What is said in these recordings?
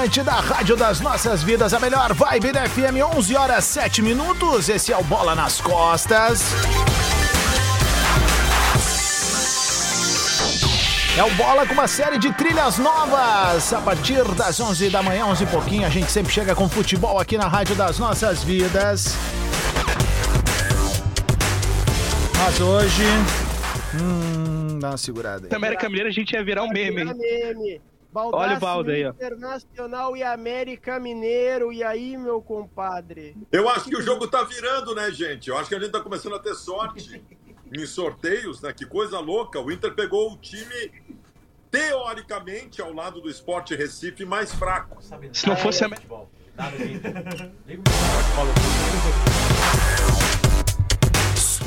Atlântida, Rádio das Nossas Vidas, a melhor vibe da FM, 11 horas 7 minutos. Esse é o Bola nas Costas. É o Bola com uma série de trilhas novas. A partir das 11 da manhã, 11 e pouquinho, a gente sempre chega com futebol aqui na Rádio das Nossas Vidas. Mas hoje. Hum, dá uma segurada aí. Na América Mineira a gente ia virar um meme, hein? meme. Olha o balde aí, ó. Internacional e América Mineiro. E aí, meu compadre? Eu acho que o jogo tá virando, né, gente? Eu acho que a gente tá começando a ter sorte em sorteios, né? Que coisa louca. O Inter pegou o time, teoricamente, ao lado do Sport Recife, mais fraco. Se não fosse a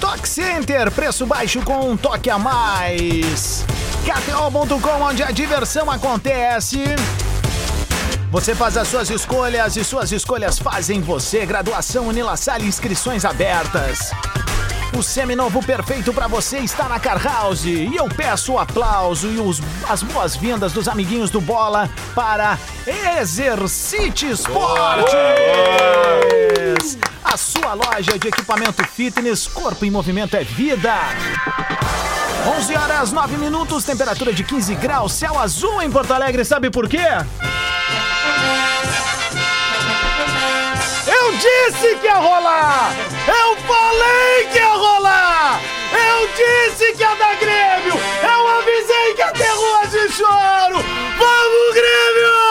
Stock Center, preço baixo com um toque a mais. KTO.com, onde a diversão acontece. Você faz as suas escolhas e suas escolhas fazem você. Graduação Unila Salle, inscrições abertas. O seminovo perfeito para você está na Car House. E eu peço o aplauso e os- as boas-vindas dos amiguinhos do Bola para Exercite Esportes. A sua loja de equipamento fitness, corpo em movimento é vida. 11 horas 9 minutos, temperatura de 15 graus, céu azul em Porto Alegre. Sabe por quê? Eu disse que ia rolar! Eu falei que ia rolar! Eu disse que ia dar Grêmio! Eu avisei que ia ter rua de choro! Vamos, Grêmio!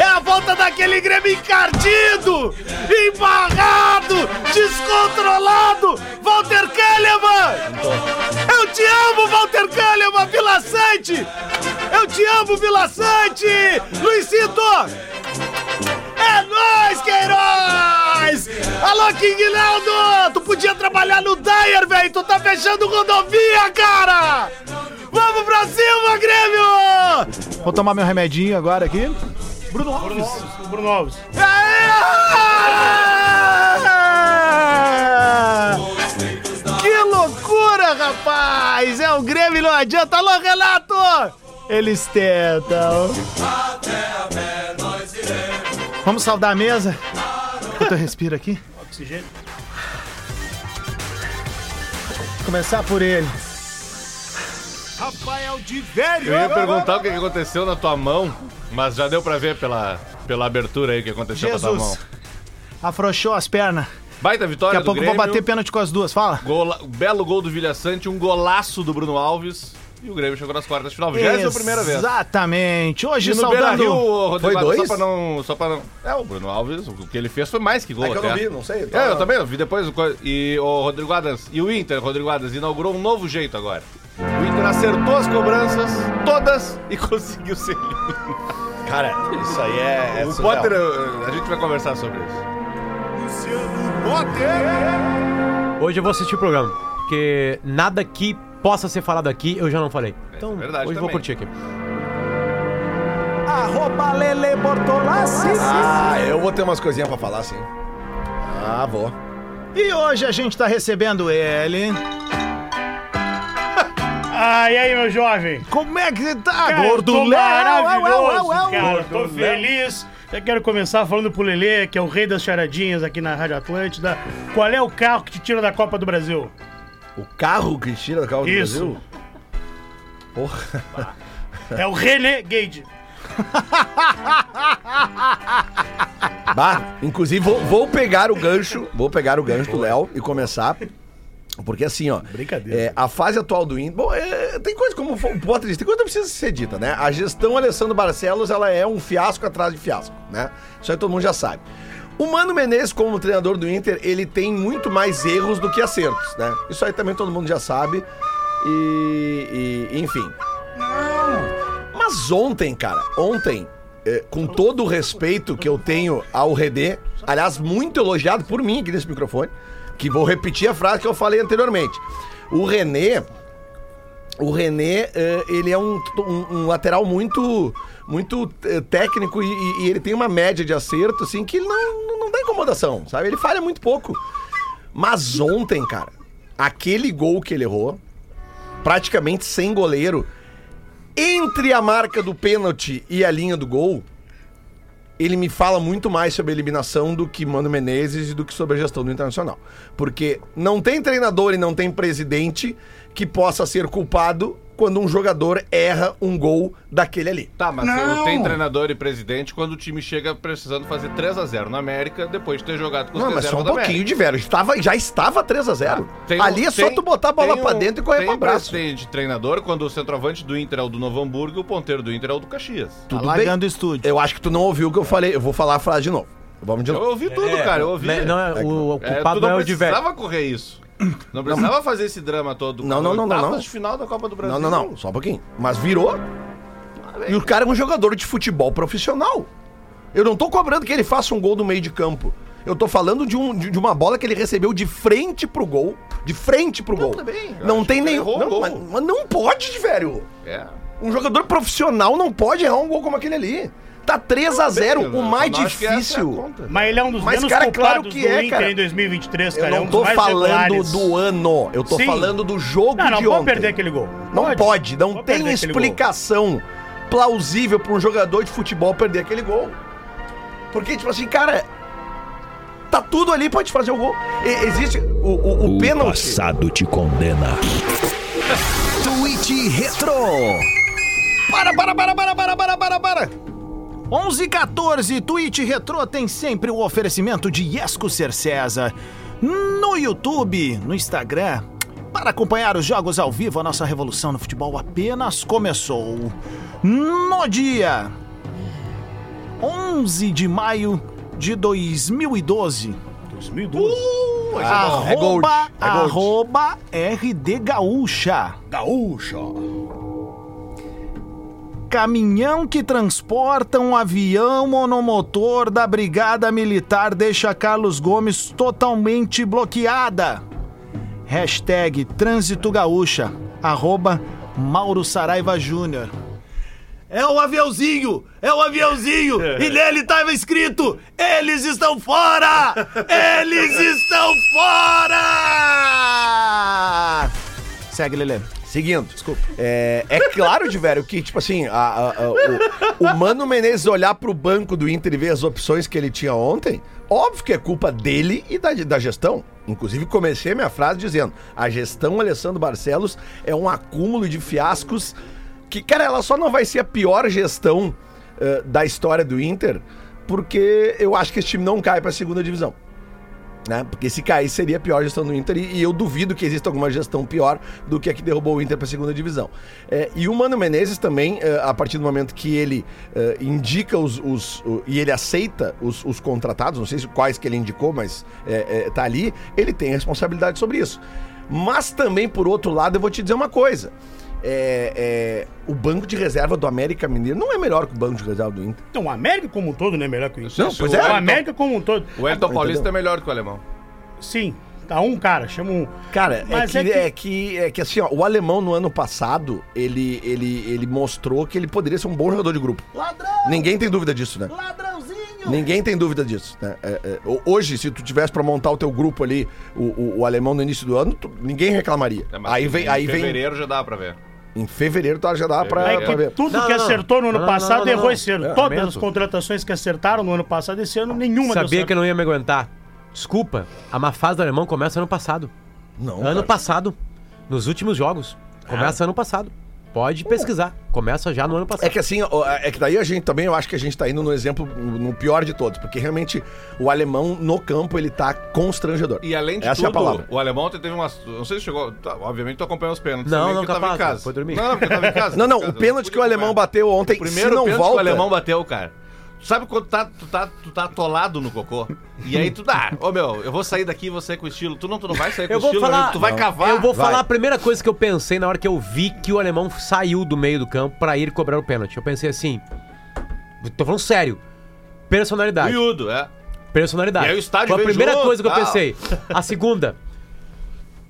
É a volta daquele Grêmio encardido, embarrado, descontrolado! Walter Kahneman! Eu te amo, Walter Kahneman, Vila Sante! Eu te amo, Vila Sante! Luizito! É nóis, Queiroz! Alô, King Leandro! Tu podia trabalhar no Dyer, velho! Tu tá fechando rodovia, cara! Vamos pra cima, Grêmio! Vou tomar meu remedinho agora aqui. Bruno Alves. Bruno Alves. Aê! Que loucura, rapaz! É o Grêmio, não adianta. Alô, Renato! Eles tentam. Vamos saudar a mesa? Eu respiro aqui. Oxigênio. Começar por ele. Rafael de Velho! Eu ia perguntar o que aconteceu na tua mão, mas já deu pra ver pela, pela abertura aí o que aconteceu na tua mão. Jesus. Afrouxou as pernas. Baita vitória Daqui a pouco eu vou Grêmio. bater pênalti com as duas. Fala. Gola- belo gol do Vilha Sante, um golaço do Bruno Alves. E o Grêmio chegou nas quartas de final. Já é a primeira vez. Exatamente. Hoje E no saudando... Rio, Rodrigo, Foi dois? Só pra, não, só pra não. É, o Bruno Alves, o que ele fez foi mais que gol. É que eu não vi, não sei. É, eu também, eu vi depois. E o Rodrigo Adams, e o Inter, Rodrigo Adams, inaugurou um novo jeito agora. Acertou as cobranças, todas, e conseguiu ser eliminado. Cara, isso aí é. é o surreal. Potter, a gente vai conversar sobre isso. Hoje eu vou assistir o programa, porque nada que possa ser falado aqui eu já não falei. Então, é verdade hoje eu vou curtir aqui. Arroba Lele Bortolassi. Ah, eu vou ter umas coisinhas pra falar, sim. Ah, vou. E hoje a gente tá recebendo ele. Ah, e aí, meu jovem? Como é que você tá, Cara, eu gordo tô Léo? maravilhoso, ué. cara. Tô feliz. Já quero começar falando pro Lelê, que é o rei das charadinhas aqui na Rádio Atlântida. Qual é o carro que te tira da Copa do Brasil? O carro que tira do carro do Isso. Brasil? Porra. É o Renegade. Bah, inclusive vou, vou pegar o gancho, vou pegar o gancho do Léo e começar. Porque assim, ó. Brincadeira. é, a fase atual do Inter. Bom, é, tem coisa como o Potter disse, tem coisa que não precisa ser dita, né? A gestão Alessandro Barcelos, ela é um fiasco atrás de fiasco, né? Isso aí todo mundo já sabe. O Mano Menezes, como treinador do Inter, ele tem muito mais erros do que acertos, né? Isso aí também todo mundo já sabe. E, e enfim. Mas ontem, cara, ontem, é, com todo o respeito que eu tenho ao René, aliás, muito elogiado por mim aqui nesse microfone, que vou repetir a frase que eu falei anteriormente. O René, o René, eh, ele é um, um- um lateral muito muito eh, técnico e, e- ele tem uma média de acerto, assim, que não- não dá incomodação, sabe? Ele falha muito pouco. Mas ontem, cara, aquele gol que ele errou, praticamente sem goleiro, entre a marca do pênalti e a linha do gol, ele me fala muito mais sobre eliminação do que Mano Menezes e do que sobre a gestão do Internacional. Porque não tem treinador e não tem presidente que possa ser culpado quando um jogador erra um gol daquele ali. Tá, mas Não. tem treinador e presidente quando o time chega precisando fazer 3x0 na América depois de ter jogado com os Não, mas só um pouquinho de velho. Estava, já estava 3 a 0 Tem um- Ali é só tem- tu botar a bola tem pra um- dentro e correr tem pra um braço. presidente treinador quando o centroavante do Inter é o do Novo Hamburgo e o ponteiro do Inter é o do Caxias. Tá Tudo largando o estúdio. Eu acho que tu não ouviu o que eu falei. Eu vou falar a frase de novo. Vamos de Eu novo. ouvi tudo, cara, eu ouvi. Não, é, o, o É, culpado tu não não é o de velho. precisava correr isso. Não precisava fazer esse drama todo. Não, não, não, não, não. de final da Copa do Brasil. Não, não, não. Só um pouquinho. Mas virou. E o cara é um jogador de futebol profissional. Eu não tô cobrando que ele faça um gol do meio de campo. Eu tô falando de, um, de, de uma bola que ele recebeu de frente pro gol. De frente pro gol. bem. Eu Não tem o Não, gol. mas, mas não pode, velho. É. Um jogador profissional não pode errar um gol como aquele ali. Tá 3 a 0 Bem, o mais eu é difícil. conta. Mas ele é um dos Mas, menos cara, culpados claro que do é, Inter cara. em 2023, Eu cara. é um não tô mais falando regulares. do ano, eu tô Sim. falando do jogo Não, não de pode ontem. perder aquele gol. Não pode, não Pode tem aquele gol. explicação plausível pra um jogador de futebol perder aquele gol. Porque, tipo assim, cara, tá tudo ali pra te fazer o gol. E- existe o, o, o O pênalti. passado te condena. Tweet Retro. Para, para, para, para, para, para, para, para. 11 e 14, Twitch Retro tem sempre o oferecimento de Yesco Ser César. No YouTube, no Instagram. Para acompanhar os jogos ao vivo, a nossa revolução no futebol apenas começou. No dia 11 de maio de 2012. 2012. arroba, é gold, é gold. arroba RD Gaúcha. Gaúcha. Caminhão que transporta um avião monomotor da Brigada Militar deixa Carlos Gomes totalmente bloqueada. Hashtag Trânsito Gaúcha. Arroba Mauro Saraiva Júnior. É o aviãozinho! É o aviãozinho! E nele estava escrito: Eles estão fora! Eles estão fora! Segue, Lelê. Seguindo. Desculpa. É, é claro, de velho, que, tipo assim, a- a- a- o, o Mano Menezes olhar pro banco do Inter e ver as opções que ele tinha ontem, óbvio que é culpa dele e da, da gestão. Inclusive, comecei a minha frase dizendo: a gestão Alessandro Barcelos é um acúmulo de fiascos que, cara, ela só não vai ser a pior gestão eh, da história do Inter, porque eu acho que esse time não cai pra segunda divisão né? Porque se cair seria a pior gestão do Inter e, e eu duvido que exista alguma gestão pior do que a que derrubou o Inter para a segunda divisão. É, e o Mano Menezes também, é, a partir do momento que ele é, indica os, os- o- e ele aceita os, os contratados, não sei se quais que ele indicou, mas é, é, tá ali, ele tem responsabilidade sobre isso. Mas também, por outro lado, eu vou te dizer uma coisa. É, é, o banco de reserva do América Mineiro não é melhor que o banco de reserva do Inter. Então, o América como um todo não é melhor que o Inter. Não, pois o é. O Wellington- América como um todo. O Elton Paulista entendeu? é melhor que o alemão. Sim. Tá um cara, chama um. Cara, é que, é que- é, que, é que assim, ó, o alemão no ano passado, ele, ele, ele mostrou que ele poderia ser um bom jogador de grupo. Ladrão! Ninguém tem dúvida disso, né? Ladrãozinho! Ninguém tem dúvida disso. Né? É, é, ho- hoje, se tu tivesse pra montar o teu grupo ali, o, o, o alemão no início do ano, tu- ninguém reclamaria. É, mas aí vem, em aí vem. fevereiro já dá pra ver. Em fevereiro tá, já dá pra. É pra ver. tudo Não, que não, não. acertou no ano Não, passado não, não, errou não. esse ano. É, Todas lamento. as contratações que acertaram no ano passado, esse ano, nenhuma deu Sabia certo. que eu não ia me aguentar. Desculpa, a má fase do alemão começa ano passado. Não, ano cara. passado. Nos últimos jogos. Começa ano passado. Pode pesquisar. Começa já no ano passado. É que assim, é que daí a gente também, eu acho que a gente tá indo no exemplo, no pior de todos, porque realmente o alemão no campo ele tá constrangedor. E além de Essa é a tudo, palavra. o alemão ontem teve umas. Não sei se chegou. tá, obviamente tu acompanhou os pênaltis. Não, não, tava em casa. foi dormir. Não, porque tava em casa. Não, não, o pênalti não que o alemão bateu ontem, O primeiro se não pênalti volta... que o alemão bateu, cara. Sabe quando tá, tu, tá, tu tá atolado no cocô? E aí tu dá, ô meu, eu vou sair daqui e vou sair com estilo. Tu não, tu não vai sair com Eu vou estilo, falar- tu vai Não. cavar. Eu vou vai. falar a primeira coisa que eu pensei na hora que eu vi que o alemão saiu do meio do campo pra ir cobrar o pênalti. Eu pensei assim: Tô falando sério. Personalidade. Miúdo, é. Personalidade. E aí o estádio Foi a primeira junto, coisa que eu tal. pensei. A segunda.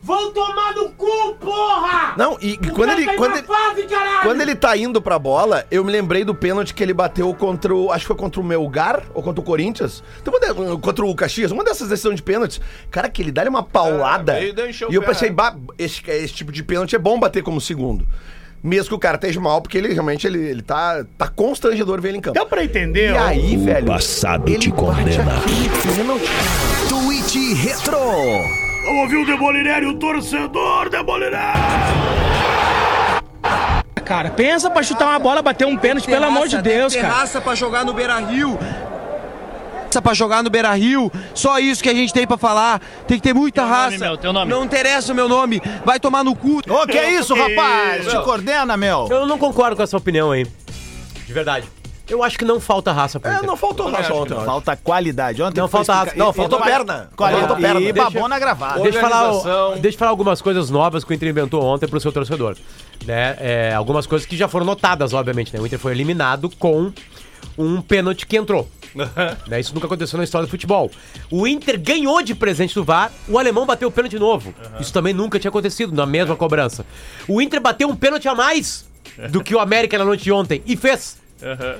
Vão tomar no cu, porra! Não, e, e quando ele. Quando ele fase, caralho! Quando ele tá indo pra bola, eu me lembrei do pênalti que ele bateu contra o. Acho que foi contra o Melgar ou contra o Corinthians. Então, contra o Caxias, uma dessas decisões de pênaltis. Cara, que ele dá uma paulada. É, e o e eu pensei, esse, esse tipo de pênalti é bom bater como segundo. Mesmo que o cara esteja mal, porque ele realmente ele, ele tá, tá constrangedor ver ele em campo. Deu pra entender, E aí, O velho. passado ele te condena. pênalti. Twitch Retro. Vamos ouvir o Demolinério, o torcedor Demolinério. Cara, pensa pra chutar uma bola, bater um pênalti, pelo amor de Deus, cara. Raça pra jogar no Beira Rio. Raça pra jogar no Beira Rio. Só isso que a gente tem pra falar. Tem que ter muita raça. meu, teu nome. Não interessa o meu nome. Vai tomar no cu. Ô, que é isso, rapaz? Te coordena, meu. Eu não concordo com essa opinião aí. De verdade. Eu acho que não falta raça pra É, Inter. não faltou raça ontem, eu acho. Falta qualidade. Ontem Não foi falta explica- raça. Não, e- faltou perna. Qualidade. Faltou perna. E Deixa- babona gravada. Deixa eu, falar, Organização. deixa eu falar algumas coisas novas que o Inter inventou ontem pro seu torcedor. Né? É, algumas coisas que já foram notadas, obviamente. Né? O Inter foi eliminado com um pênalti que entrou. né? Isso nunca aconteceu na história do futebol. O Inter ganhou de presente do VAR, o alemão bateu o pênalti novo. Isso também nunca tinha acontecido na mesma cobrança. O Inter bateu um pênalti a mais do que o América na noite de ontem e fez.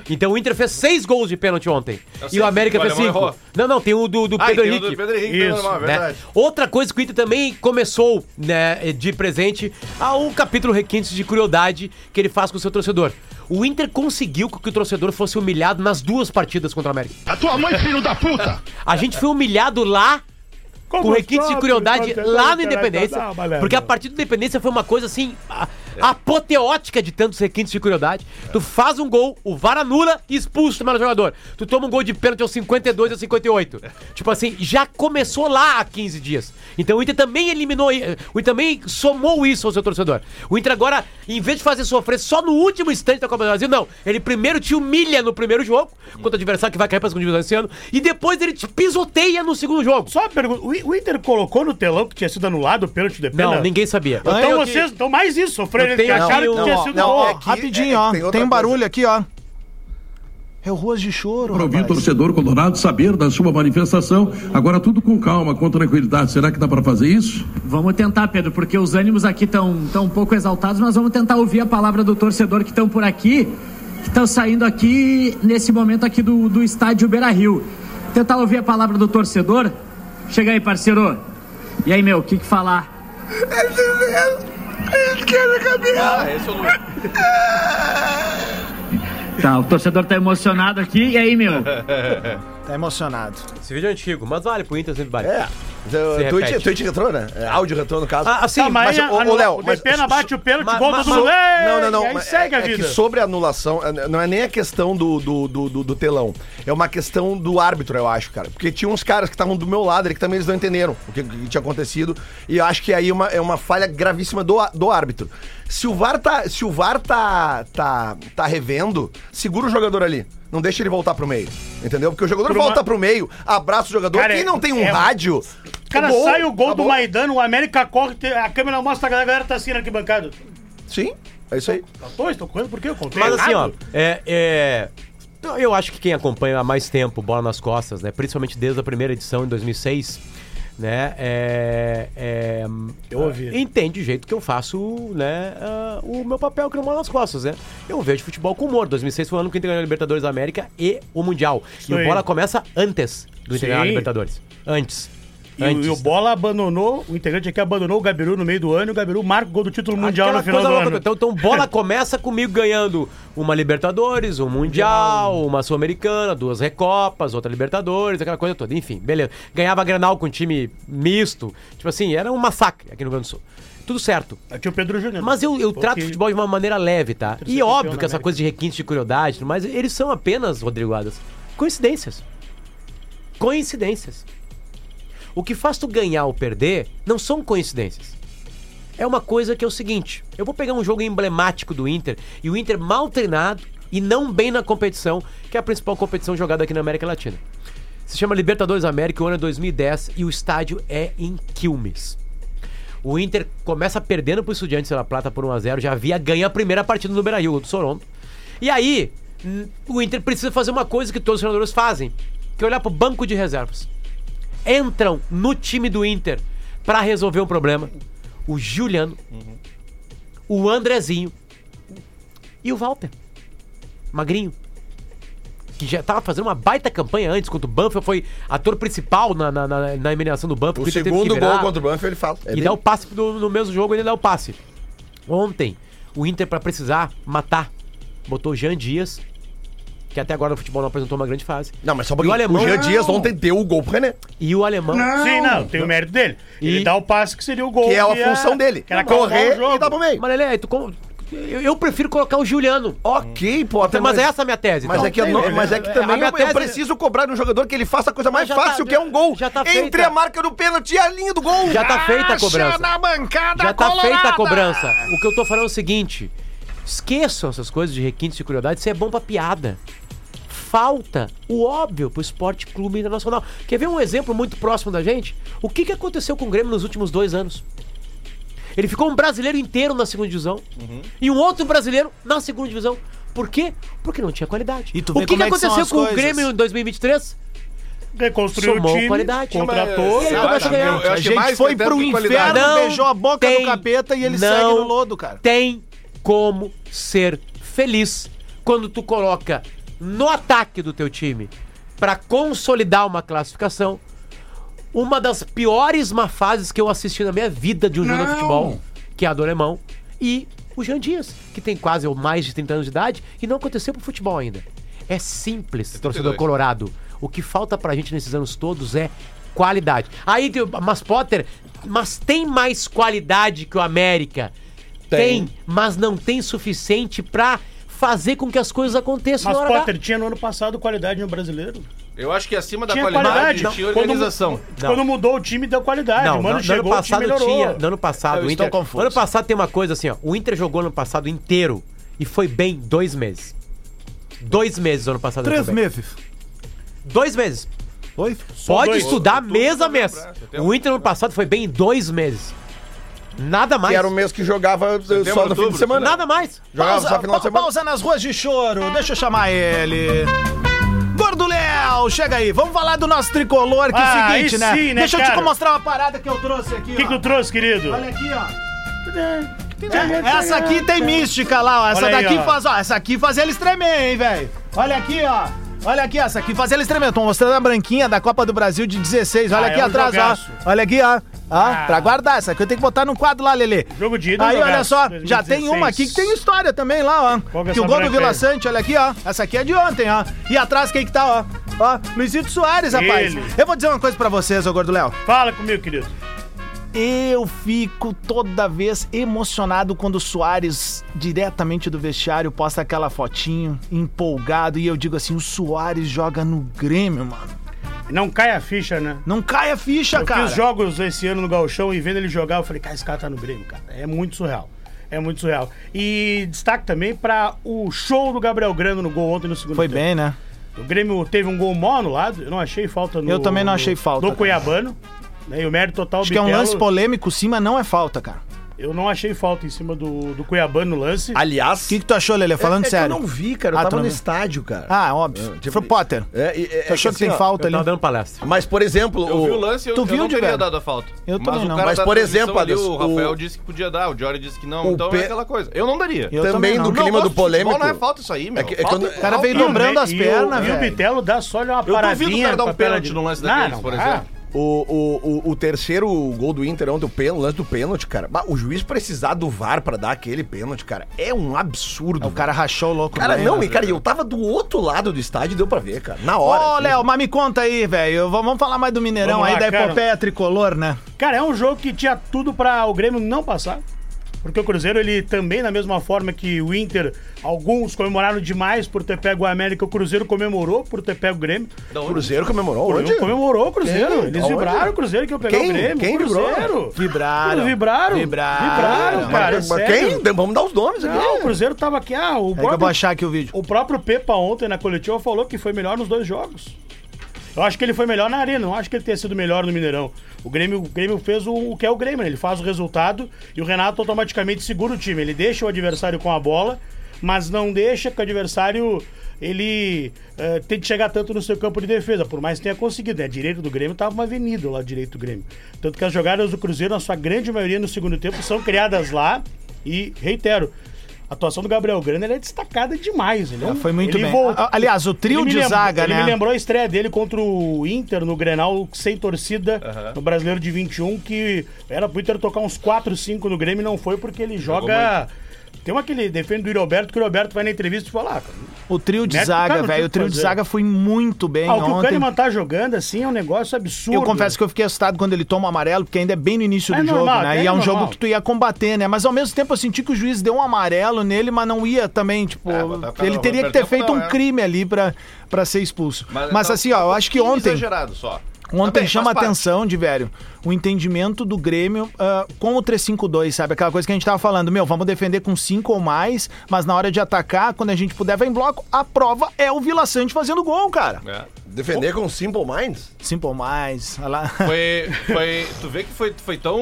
Então o Inter fez seis gols de pênalti ontem. Eu E sei o América o fez cinco. errou. Não, não, tem o do, do Ah, e Pedro Henrique. do Pedro Henrique, Isso, normal, né? verdade. Outra coisa que o Inter também começou né, de presente ao capítulo Requintes de Crueldade que ele faz com o seu torcedor. O Inter conseguiu que o torcedor fosse humilhado nas duas partidas contra o América. A tua mãe, filho da puta! A gente foi humilhado lá com requintes de crueldade lá no Independência. Porque a partida do Independência foi uma coisa assim. A- apoteótica de tantos requintes de crueldade. Tu faz um gol, o VAR anula e expulsa o melhor jogador. Tu toma um gol de pênalti aos 52 aos 58. Tipo assim, já começou lá há 15 dias. Então o Inter também eliminou, i- o Inter também somou isso ao seu torcedor. O Inter agora, em vez de fazer sofrer só no último instante da Copa do Brasil, não. Ele primeiro te humilha no primeiro jogo, contra o adversário que vai cair pra segunda divisão esse ano, e depois ele te pisoteia no segundo jogo. Só uma pergunta, o Inter colocou no telão que tinha sido anulado o pênalti de pena? Não, ninguém sabia. Então vocês, então mais isso, sofreram, Eu que tenho acharam aqui que um- tinha sido gol. aqui- rapidinho, é, ó. tem Tem, outra barulho aqui, ó. É o ruas de choro, Para ouvir o torcedor colorado saber da sua manifestação. Agora tudo com calma, com tranquilidade. Será que dá para fazer isso? Vamos tentar, Pedro, porque os ânimos aqui estão tão um pouco exaltados, mas vamos tentar ouvir a palavra do torcedor que estão por aqui, que estão saindo aqui nesse momento aqui do, do estádio Beira Rio. Tentar ouvir a palavra do torcedor. Chega aí, parceiro. E aí, meu, o que, que falar? Ah, esse é o Luiz. Tá, o torcedor tá emocionado aqui. E aí, meu? Tá emocionado. Esse vídeo é antigo, mas vale pro Inter sempre vale. É. Twitch, repete. Twitch retrô, né? É, áudio retrô, no caso. Ah, assim, Tá, mas, mas, ô, ô, Léo, o mas- Depena bate o pênalti, mas- gol mas- mundo. Não, não, não. Aí mas segue é, a é que vida. sobre a anulação, é, não é nem a questão do, do, do, do- do telão. É uma questão do árbitro, eu acho, cara. Porque tinha uns caras que estavam do meu lado ali que também eles não entenderam o que, que tinha acontecido. E eu acho que aí é uma, é uma falha gravíssima do, do árbitro. Se o VAR tá, se o VAR tá, tá, tá revendo, segura o jogador ali. Não deixa ele voltar pro meio. Entendeu? Porque o jogador Por uma- volta pro meio, abraça o jogador. Cara, Quem não tem um é- rádio. Cara, gol, sai o gol acabou. do Maidano, o América corre, a câmera mostra a galera tá assim na arquibancada. Sim, é isso aí. Tá dois, tô correndo por quê? Eu contei Mas assim, ó, é, é, então, eu acho que quem acompanha há mais tempo Bola nas Costas, né, principalmente desde a primeira edição em 2006, né, é, é, Eu ouvi. entende o jeito que eu faço, né, ah, o meu papel que é Bola nas Costas, né. Eu vejo futebol com humor. 2006 foi o ano que ganhou a Libertadores da América e o Mundial. Isso e o. Bola começa antes do Inter ganhar a. Libertadores. Antes. E, o- antes. e o Bola abandonou, o integrante aqui abandonou o Gabiru no meio do ano e o Gabiru marca o gol do título mundial Aquela no final do louca. ano. Então, então bola começa comigo ganhando uma Libertadores, um Mundial, uma Sul-Americana, duas Recopas, outra Libertadores, aquela coisa toda. Enfim, beleza. Ganhava Granal com time misto. Tipo assim, era um massacre aqui no Rio Grande do Sul. Tudo certo. Aqui o Pedro Júnior. Mas eu, eu trato o futebol de uma maneira leve, tá? E campeão óbvio que essa coisa de requinte de crueldade, mas eles são apenas, Rodrigo Adas, coincidências. Coincidências. O que faz tu ganhar ou perder não são coincidências. É uma coisa que é o seguinte: eu vou pegar um jogo emblemático do Inter e o Inter mal treinado e não bem na competição, que é a principal competição jogada aqui na América Latina. Se chama Libertadores América, o ano é 2010 e o estádio é em Quilmes. O Inter começa perdendo pro Estudiantes da Plata por 1x0, já havia ganho a primeira partida no Beira-Rio, do Soronto. E aí, O Inter precisa fazer uma coisa que todos os treinadores fazem, que é olhar pro banco de reservas. Entram no time do Inter pra resolver um problema. O Juliano, o Andrezinho e o Walter. Magrinho. Que já tava fazendo uma baita campanha antes contra o Banfield, foi ator principal na, na, na, na eliminação do Banfield. O segundo virar gol contra o Banfield ele fala. É e dá o passe no, no mesmo jogo, ele dá o passe. Ontem, o Inter, pra precisar matar, botou Jean Dias, que até agora no futebol não apresentou uma grande fase. Não, mas só um E o alemão- O Jean Dias ontem deu o gol pro René. E o alemão. Sim, não, tem o mérito dele. Ele E- dá o passe que seria o gol. Que é a função dele. Que era Correr o jogo. e dar pro meio. Mas ele é, tu com- eu, eu prefiro colocar o Juliano. Ok, Potter. Mas, essa é a minha tese. Mas então. é que, eu não- mas é que A também eu, eu preciso cobrar de um jogador que ele faça a coisa mais já tá- fácil, que é um gol. já tá Entre feita. a marca do pênalti e a linha do gol. Já tá feita a cobrança. Na bancada Já tá colorada. feita a cobrança. O que eu tô falando é o seguinte: esqueçam essas coisas de requintes de curiosidade, isso é bom pra piada. Falta o óbvio pro Esporte Clube Internacional. Quer ver um exemplo muito próximo da gente? O que, que aconteceu com o Grêmio nos últimos dois anos? Ele ficou um brasileiro inteiro na segunda divisão e um outro brasileiro na segunda divisão. Por quê? Porque não tinha qualidade. E tu o que, que é que aconteceu com o coisas. Grêmio em 2023? Reconstruiu Somou o time, qualidade. contratou. E ele começa a ganhar. eu- A gente foi pro inferno, qualidade. beijou a boca tem- do capeta e ele não segue no lodo, cara. Tem como ser feliz quando tu coloca no ataque do teu time pra consolidar uma classificação uma das piores má fases que eu assisti na minha vida de um jogo de futebol, que é a do alemão, e o Jean Dias, que tem quase ou mais de 30 anos de idade e não aconteceu pro futebol ainda. É simples, torcedor 32. colorado. O que falta pra gente nesses anos todos é qualidade. Aí, mas Potter, mas tem mais qualidade que o América? Tem, Tem. mas não tem suficiente pra fazer com que as coisas aconteçam Mas na hora. Potter tinha no ano passado qualidade no brasileiro. Eu acho que acima da Tinha qualidade, qualidade. tinha Quando- organização. Quando, mudou o time, deu qualidade. Não, o Mano no, no chegou, ano o time passado tinha. No ano passado, Eu o Inter. confuso. No ano passado tem uma coisa assim, ó. O Inter jogou no ano passado inteiro e foi bem dois meses. Dois meses no ano passado. Três meses. Dois meses. Oi? Pode dois. estudar mês a mês. O Inter no ano passado foi bem em dois meses. Nada mais. Que era o mês que jogava eh, só no fim de outubro, semana. Nada mais. Jogava só Pausa, final de semana. pausa nas ruas de choro. Deixa eu chamar ele. Gordo Léo, chega aí. Vamos falar do nosso tricolor, que é Ah, o seguinte, aí né? sim, né, Deixa eu cara? te mostrar uma parada que eu trouxe aqui, O que, ó. que tu trouxe, querido? Olha aqui, ó. É, essa aqui tem mística lá, ó. Essa Olha aí, daqui ó. faz, ó. Essa aqui faz eles tremer, hein, velho. Olha aqui, ó. Olha aqui, essa aqui faz eles tremer. Eu tô mostrando a branquinha da Copa do Brasil de 16. Olha Ah, aqui é um atrás, jogaço. ó. Olha aqui, ó. Ó, Ah. pra guardar. Essa aqui eu tenho que botar no quadro lá, Lelê. Jogo de ida, Aí, olha jogaço, só, já 2016. tem uma aqui que tem história também lá, ó. Qual que é que o gol do Vila? Sante, olha aqui, ó. Essa aqui é de ontem, ó. E atrás quem que tá, ó? Ó, Luizito Soares, rapaz. Ele. Eu vou dizer uma coisa pra vocês, ô Gordo Léo. Fala comigo, querido. Eu fico toda vez emocionado quando o Soares, diretamente do vestiário, posta aquela fotinho, empolgado, e eu digo assim: o Soares joga no Grêmio, mano. Não cai a ficha, né? Não cai a ficha, Eu cara. fiz jogos esse ano no Galchão e vendo ele jogar, eu falei, cara, esse cara tá no Grêmio, cara. É muito surreal. É muito surreal. E destaque também pra o show do Gabriel Grano no gol ontem no segundo Foi tempo. bem, né? O Grêmio teve um gol mó anulado, eu não achei falta no... Eu também não achei falta, No. Cuiabano. Né, e o mérito total Acho que é um lance polêmico, sim, mas não é falta, cara. Eu não achei falta em cima do, do Cuiabano no lance. Aliás, O que, que tu achou, Lelê? Falando é, é sério. que eu não vi, cara. Eu Ah, tava no estádio, cara. Ah, óbvio. tipo, Foi Potter. É, é, Tu achou que, assim, tem ó, falta Eu ali? tava dando palestra. Mas, por exemplo, Eu vi o o, lance e eu, Tu eu viu, não teria Diver? dado a falta. Eu mas também o não. cara Mas, por exemplo, ali, o Rafael o- disse que podia dar, o Jory disse que não, o então Pe- é aquela coisa. Eu não daria. Eu também no clima do polêmico. Não é falta isso aí, meu. É é O cara veio o dobrando as o- pernas, E o velho. Bitelo dá só uma duvido o paradinha. cara dar um pênalti de- no lance daqueles, não por exemplo. O, o, o, o terceiro gol do Inter ontem, o, pen- o lance do pênalti, cara. bah, O juiz precisar do VAR pra dar aquele pênalti, cara, é um absurdo. O cara rachou o louco. Cara, bem, não, né? e cara, eu tava do outro lado do estádio e deu pra ver, cara. Na hora. Ô, assim. Léo, mas me conta aí, velho. Vamos falar mais do Mineirão Vamos aí, lá, da cara. epopeia tricolor, né? Cara, é um jogo que tinha tudo pra o Grêmio não passar. Porque o Cruzeiro, ele também, da mesma forma que o Inter, alguns comemoraram demais por ter pego o América, o Cruzeiro comemorou por ter pego o Grêmio. O Cruzeiro comemorou O onde? Cruzeiro comemorou o Cruzeiro. Quem? Eles Aonde? vibraram o Cruzeiro que eu peguei o Grêmio. Quem o vibrou? Cruzeiro. Vibraram. Vibraram. Vibraram. Vibraram, cara. Mas sério. quem? Vamos dar os nomes aqui. Não, o Cruzeiro tava aqui. Ah, o É que eu vou próprio, achar aqui o vídeo. o próprio Pepa ontem na coletiva falou que foi melhor nos dois jogos. Eu acho que ele foi melhor na arena, não acho que ele tenha sido melhor no Mineirão. O Grêmio, o Grêmio fez o, o que é o Grêmio, né? ele faz o resultado e o Renato automaticamente segura o time. Ele deixa o adversário com a bola, mas não deixa que o adversário ele tente chegar tanto no seu campo de defesa, por mais que tenha conseguido. Né? A direita do Grêmio estava uma avenida lá direito do Grêmio. Tanto que as jogadas do Cruzeiro, na sua grande maioria no segundo tempo, são criadas lá e, reitero, a atuação do Gabriel Grana ele é destacada demais. Ele é um- Foi muito ele bem. voltou- A- Aliás, o trio ele de lembra- zaga, ele né? me lembrou a estreia dele contra o Inter no Grenal sem torcida Aham. no Brasileiro de 21, que era pro Inter tocar uns 4, 5 no Grêmio e não foi porque ele Jogou joga. Tem uma que ele defende do Yuri Alberto, que o Yuri Alberto vai na entrevista e fala: ah, O trio de o zaga, velho. O que trio de zaga foi muito bem ah, o que o ontem. Kahneman tá jogando assim é um negócio absurdo. Eu confesso que eu fiquei assustado quando ele toma o amarelo, porque ainda é bem no início É do normal, jogo, né? E é é um jogo que tu ia combater, né? Mas ao mesmo tempo eu senti que o juiz deu um amarelo nele, mas não ia também, tipo. É, o ele teria que ter feito um crime ali pra, pra ser expulso. Mas, então, assim, ó, eu acho que um ontem. exagerado só. Ontem Também, chama atenção, de velho, o entendimento do Grêmio ah, com o 3-5-2, sabe? Aquela coisa que a gente tava falando, meu, vamos defender com 5 ou mais, mas na hora de atacar, quando a gente puder, vai em bloco. A prova é o Vila Sante fazendo gol, cara. É. Defender com Simple Minds? Simple mais, olha lá. Foi, foi, tu vê que foi, foi tão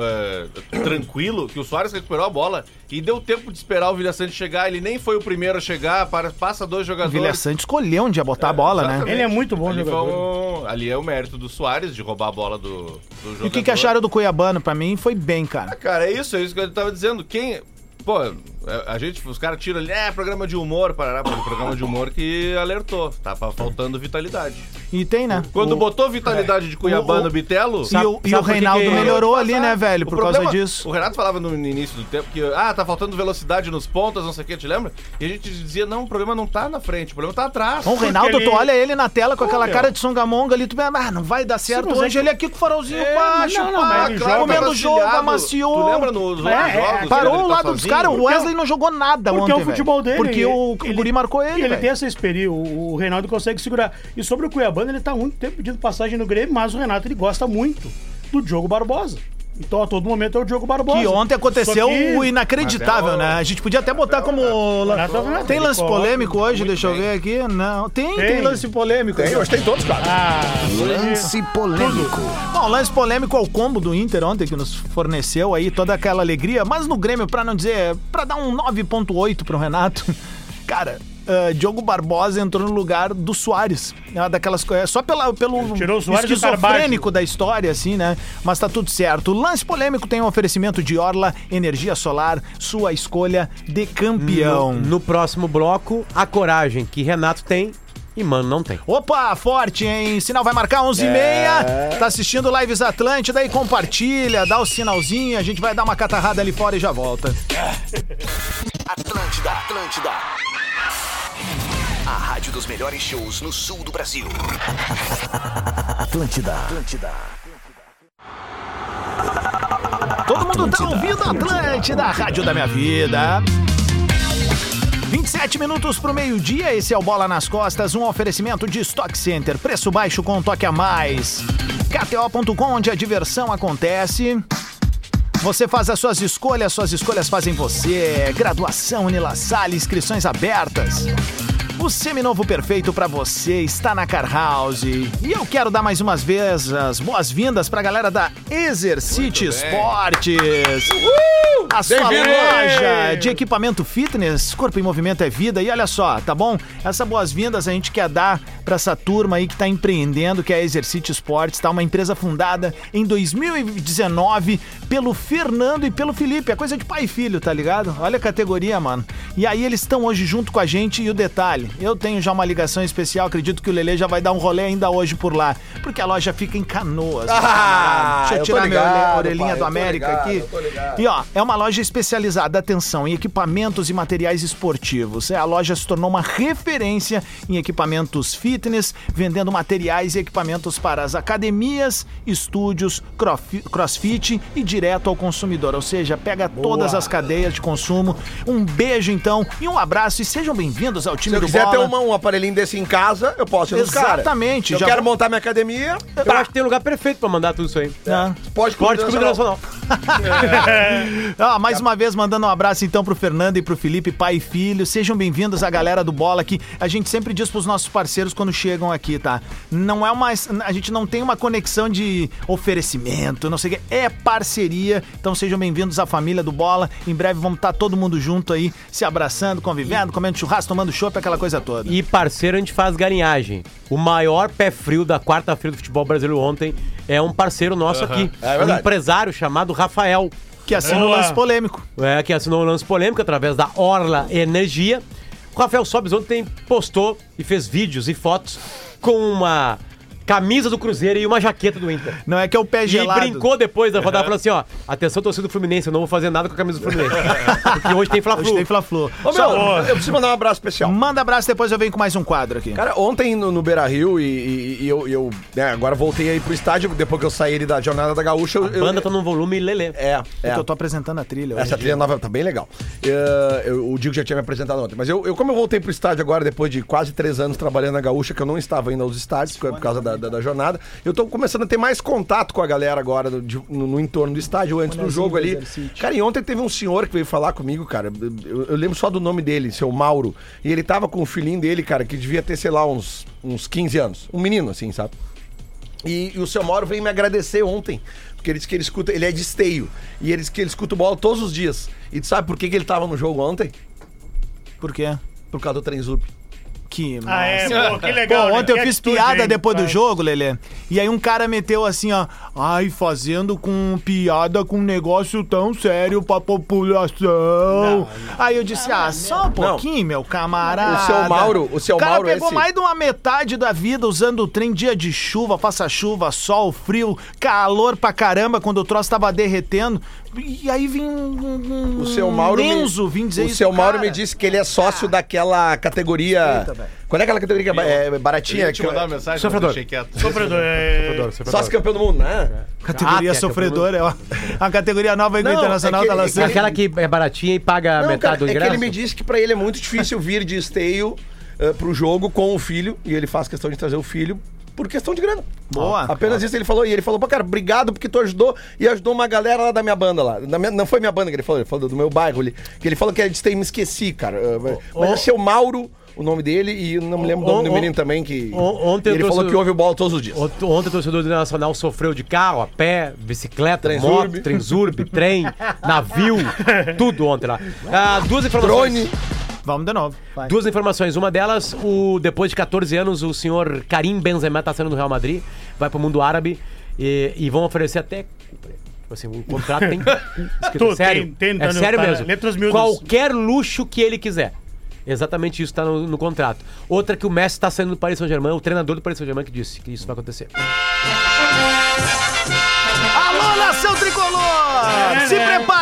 eh, tranquilo que o Soares recuperou a bola e deu tempo de esperar o Vilha Sante chegar. Ele nem foi o primeiro a chegar, para, passa dois O jogadores. Vila Sante escolheu onde ia botar a bola, né? Exatamente. Ele é muito bom ali jogador. um- ali é o mérito do Soares de roubar a bola do, do jogador. E o que, que acharam do Cuiabano? Pra mim foi bem, cara. Cara, é isso, é isso que eu tava dizendo. Quem. Pô, a gente, os caras tiram ali, é programa de humor, parará, o programa de humor que alertou. Tava faltando vitalidade. E tem, né? Quando O- botou vitalidade de Cuiabano o- o- Bitelo. E o, e Sabe o Reinaldo que- melhorou ali, né, velho, O por causa problema- disso. O Renato falava no início do tempo que, ah, tá faltando velocidade nos pontas, não sei o que, te lembra? E a gente dizia, não, o problema não tá na frente, o problema tá atrás. Bom, o Reinaldo, ele- tu olha ele na tela com aquela meu. cara de songamonga ali, tu vê, ah, não vai dar certo mas é hoje. Ele aqui com o farolzinho É, baixo, não, não, pá, mas ele joga comendo o jogo, amaciou. Tu lembra nos outros É, é, jogos? Parou o tá lado caras, o Porque- Wesley não jogou nada Porque ontem, é o futebol dele. Porque o, o ele- Guri marcou ele, ele velho. tem essa experiência, o, o Reinaldo consegue segurar. E sobre o Cuiabano, ele tá muito tempo pedindo passagem no Grêmio, mas o Renato ele gosta muito do Diogo Barbosa. Então a todo momento é o Diogo Barbosa. Que ontem aconteceu que- o inacreditável, é né? A gente podia até botar como. Tem lance polêmico hoje, muito deixa eu ver aqui. Não, tem, tem, Tem. lance polêmico. Tem, hoje tem todos, cara. Ah, Lance polêmico. Bom, o lance polêmico é o combo do Inter ontem que nos forneceu aí toda aquela alegria, mas no Grêmio, pra não dizer, pra dar um 9.8 pro Renato, cara, ah, Diogo Barbosa entrou no lugar do Soares. É uma daquelas coisas, só pela, pelo Tirou o Soares esquizofrênico da história, assim, né? Mas tá tudo certo. O lance polêmico tem um oferecimento de Orla, energia solar, sua escolha de campeão. No, no próximo bloco, a coragem que Renato tem e Mano não tem. Opa, forte, hein? Sinal vai marcar 11h30. Tá assistindo Lives Atlântida aí, compartilha, dá o sinalzinho. A gente vai dar uma catarrada ali fora e já volta. Atlântida, Atlântida. A rádio dos melhores shows no sul do Brasil. Atlântida, Atlântida. Todo mundo tá ouvindo Atlântida, a rádio da minha vida. 27 minutos pro meio-dia, esse é o Bola nas Costas, um oferecimento de Stock Center, preço baixo com um toque a mais. KTO.com, onde a diversão acontece. Você faz as suas escolhas, suas escolhas fazem você. Graduação Unila Salle, inscrições abertas. O seminovo perfeito pra você está na Car House. E eu quero dar mais umas vezes as boas-vindas pra galera da Exercite. Esportes. A sua loja de equipamento fitness, corpo em movimento é vida. E olha só, tá bom? Essa boas-vindas a gente quer dar pra essa turma aí que tá empreendendo, que é a Exercite Esportes, tá? Uma empresa fundada em 2019 pelo Fernando e pelo Felipe. É coisa de pai e filho, tá ligado? Olha a categoria, mano. E aí eles estão hoje junto com a gente e o detalhe, eu tenho já uma ligação especial, acredito que o Lele já vai dar um rolê ainda hoje por lá, porque a loja fica em Canoas. Ah, Deixa eu eu tirar minha ligado, orelhinha pai, do América ligado, aqui. E ó, é uma loja especializada, atenção, em equipamentos e materiais esportivos. É, a loja se tornou uma referência em equipamentos fitness, vendendo materiais e equipamentos para as academias, estúdios, crossfit e direto ao consumidor. Ou seja, pega todas as cadeias de consumo. Um beijo então e um abraço e sejam bem-vindos ao Se time eu do quiser Bola. ter uma- um aparelhinho desse em casa, eu posso ir. Exatamente, Se eu já quero vou- montar minha academia, Eu acho que tem lugar perfeito pra mandar tudo isso aí. Ah. pode Internacional. Ah, mais uma vez mandando um abraço então pro Fernando e pro Felipe, pai e filho. Sejam bem-vindos a galera do Bola aqui. A gente sempre diz pros nossos parceiros quando chegam aqui, tá? Não é uma a gente não tem uma conexão de oferecimento, não sei o que, é parceria. Então sejam bem-vindos à família do Bola. Em breve vamos estar todo mundo junto aí, se abraçando, convivendo, comendo churrasco, tomando chopp, aquela coisa toda. E parceiro, a gente faz galinhagem. O maior pé frio da quarta-feira do futebol brasileiro ontem é um parceiro nosso Aham. aqui. É um empresário chamado Rafael. Que assina o lance polêmico. É, que assinou o lance polêmico através da Orla Energia. Rafael Sobes ontem postou e fez vídeos e fotos com uma camisa do Cruzeiro e uma jaqueta do Inter. Não é que é o pé E gelado. brincou depois da rodada, falou assim, ó, atenção torcida do Fluminense, eu não vou fazer nada com a camisa do Fluminense. Porque hoje tem Fla-Flu. Hoje tem Fla-Flu. Ô, meu, eu preciso mandar um abraço especial. Manda abraço, depois eu venho com mais um quadro aqui. Cara, ontem no, no Beira Rio, e, e- e eu, eu né, agora voltei aí pro estádio, depois que eu saí ali da Jornada da Gaúcha. Eu, A banda tá num volume lelê. É, é. Eu tô apresentando a trilha. Essa hoje. trilha nova tá bem legal. Eh, eu- o Diego já tinha me apresentado ontem. Mas eu, eu, como eu voltei pro estádio agora, depois de quase três anos trabalhando na Gaúcha, que eu não estava indo aos estádios por causa da, da- da jornada, eu tô começando a ter mais contato com a galera agora no, de- no- no entorno do estádio, antes do jogo ali. Cara, e ontem teve um senhor que veio falar comigo, cara. Eu, eu lembro só do nome dele, seu Mauro. E ele tava com o filhinho dele, cara, que devia ter, sei lá, uns, uns 15 anos. Um menino, assim, sabe? E, e o seu Mauro veio me agradecer ontem. Porque ele disse que ele escuta, ele é de esteio. E ele disse que ele escuta bola todos os dias. E tu sabe por que, que ele tava no jogo ontem? Por quê? Por causa do Trenzub. Que Ah, é, pô, que legal, né? ontem Que eu fiz atitude, piada hein? depois do Vai. jogo, Lelê. E aí um cara meteu assim, ó. Ai, fazendo com piada com um negócio tão sério pra população. Aí eu disse, ah, só um pouquinho, meu camarada. O seu Mauro- o seu cara Mauro é pegou esse- mais de uma metade da vida usando o trem dia de chuva, faça chuva, sol, frio, calor pra caramba, quando o troço tava derretendo. E aí vem um, um O seu Mauro. me- Enzo vim dizer o isso seu pro Mauro cara. me disse que ele é sócio daquela categoria. Velho. Qual é aquela categoria que é é baratinha? Eu te mandar uma mensagem, Sofredor. mas deixei quieto. Sofredor, é... Sócio campeão do mundo, né? Categoria Ah, é sofredor, é uma, uma categoria nova o Não, Internacional é que- tá é que- lançando. Aquela que é baratinha e paga Não, metade cara, do é que ingresso. ele me disse que pra ele é muito difícil vir de esteio uh, pro jogo com o filho. E ele faz questão de trazer o filho por questão de grana. Boa. Apenas isso ele falou. E ele falou, pô, cara, obrigado porque tu ajudou. E ajudou uma galera lá da minha banda lá. Minha- não foi minha banda que ele falou, ele falou do meu bairro ali. Que ele falou que é de esteio, me esqueci, cara. Mas é seu Mauro, o nome dele, e eu não me lembro o nome O- do menino também. que ontem e eu ele falou o- que ouve o bola todos os dias. Ont- Ontem o torcedor do Nacional sofreu de carro, a pé, bicicleta, Trenzurbe. moto, trenzurbe, trem, navio, tudo ontem lá. Ah, duas informações. Drone. Vamos de novo. Vai. Duas informações. Uma delas, o, depois de 14 anos, o senhor Karim Benzema está saindo do Real Madrid, vai para o mundo árabe e, e vão oferecer até. Tipo assim, um contrato tem. escrito, Tu, sério, tem- tem, é tá sério tá, mesmo. letras miúdas. Qualquer luxo que ele quiser. Exatamente isso está no, no contrato. Outra que o Messi está saindo do Paris Saint-Germain, o treinador do Paris Saint-Germain que disse que isso vai acontecer.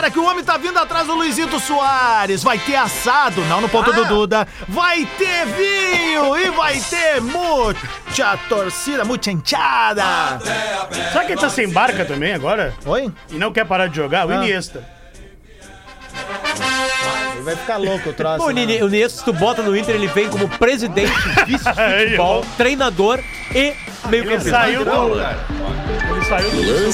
Prepara que o homem tá vindo atrás do Luizito Soares. Vai ter assado, não no ponto do Duda. Vai ter vinho e vai ter muita torcida, muita enxada. Será que ele tá sem barca também agora? Oi? E não quer parar de jogar? O Ah. Iniesta. Ele vai ficar louco o troço. Pô, o né? O Nies, se tu bota no Inter, ele vem como presidente, vice de futebol, treinador e meio Ele campeão. saiu do... Saiu do...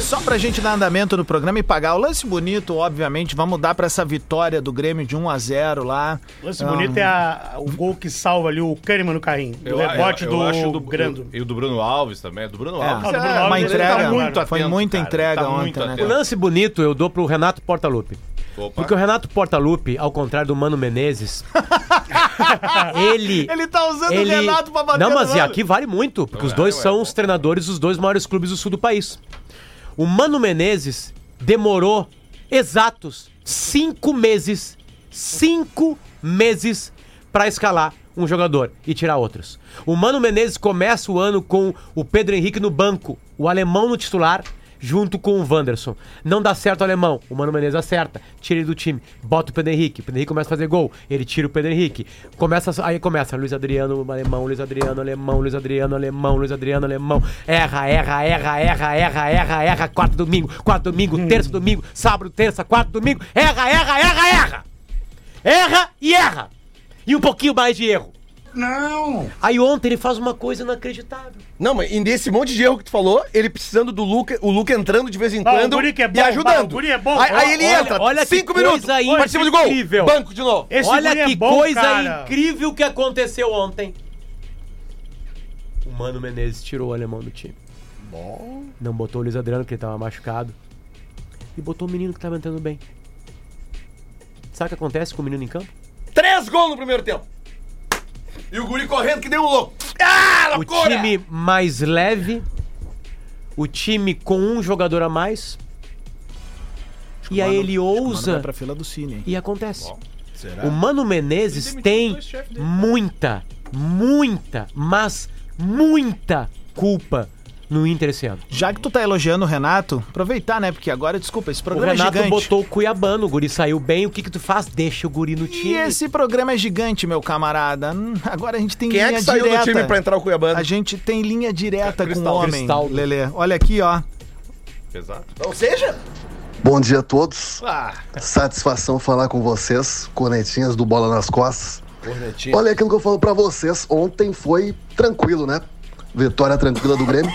Só pra gente dar andamento no programa e pagar o lance bonito, obviamente, vamos dar pra essa vitória do Grêmio de 1 a 0 lá. O lance Ah, bonito é a- o gol que salva ali o Kahneman no carrinho. Eu, o rebote eu- do eu acho do Grando. E o do Bruno Alves também. Do Bruno É, Alves. Do Bruno é, Alves, uma ele entrega, tá muito foi atento, muita cara, entrega tá ontem, muito né? O lance bonito eu dou pro Renato Portaluppi. Opa. Porque o Renato Portaluppi, ao contrário do Mano Menezes, ele. Ele tá usando ele... o Renato pra bater Não, mas e aqui vale muito, porque os é, dois ué, são pô. os treinadores dos dois maiores clubes do sul do país. O Mano Menezes demorou exatos cinco meses, cinco meses pra escalar um jogador e tirar outros. O Mano Menezes começa o ano com o Pedro Henrique no banco, o alemão no titular, junto com o Wanderson. Não dá certo o alemão, o Mano Menezes acerta, tira ele do time, bota o Pedro Henrique, o Pedro Henrique começa a fazer gol, ele tira o Pedro Henrique. Começa, aí começa Luiz Adriano, alemão, Luiz Adriano, alemão, Luiz Adriano, alemão, Luiz Adriano, alemão. Erra, erra, erra, erra, erra, erra, erra, quarto domingo, quarto domingo, terça domingo, sábado, terça, quarto domingo, erra, erra, erra, erra. Erra e erra. E um pouquinho mais de erro. Não! Aí ontem ele faz uma coisa inacreditável. Não, mas e nesse monte de erro que tu falou, ele precisando do Luca, o Luca entrando de vez em o quando guri que é bom, e bah, ajudando. o guri é bom. Aí, aí ele Olha- entra, olha que cinco minutos, coisa participa do gol, incrível. banco de novo. Esse Olha guri é que bom, coisa cara. incrível que aconteceu ontem. O Mano Menezes tirou o alemão do time. Não botou o Luiz Adriano, que ele tava machucado. E botou o menino que tava entrando bem. Sabe o que acontece com o menino em campo? Três gols no primeiro tempo. E o guri correndo que deu um louco. Ah, O loucura! time mais leve, o time com um jogador a mais. E aí ele ousa pra fila do Cine. hein? e acontece. Será? O Mano Menezes tem muita, muita, mas muita culpa no Inter esse ano. Já que tu tá elogiando o Renato, aproveitar, né? Porque agora, desculpa, esse O programa é Renato gigante. botou o Cuiabano, o guri saiu bem, o que que tu faz? Deixa o guri no E time. esse programa é gigante, meu camarada. Hum, Agora a gente tem Quem é linha que saiu direta. do time pra entrar o Cuiabano? A gente tem linha direta com o homem, Cristaldo. Lelê. Olha aqui, ó. Exato. Ou seja, Bom dia a todos. Ah, Satisfação falar com vocês, cornetinhas do Bola nas Costas. Cornetinha. Olha aquilo que eu falo pra vocês. Ontem foi tranquilo, né? Vitória tranquila do Grêmio.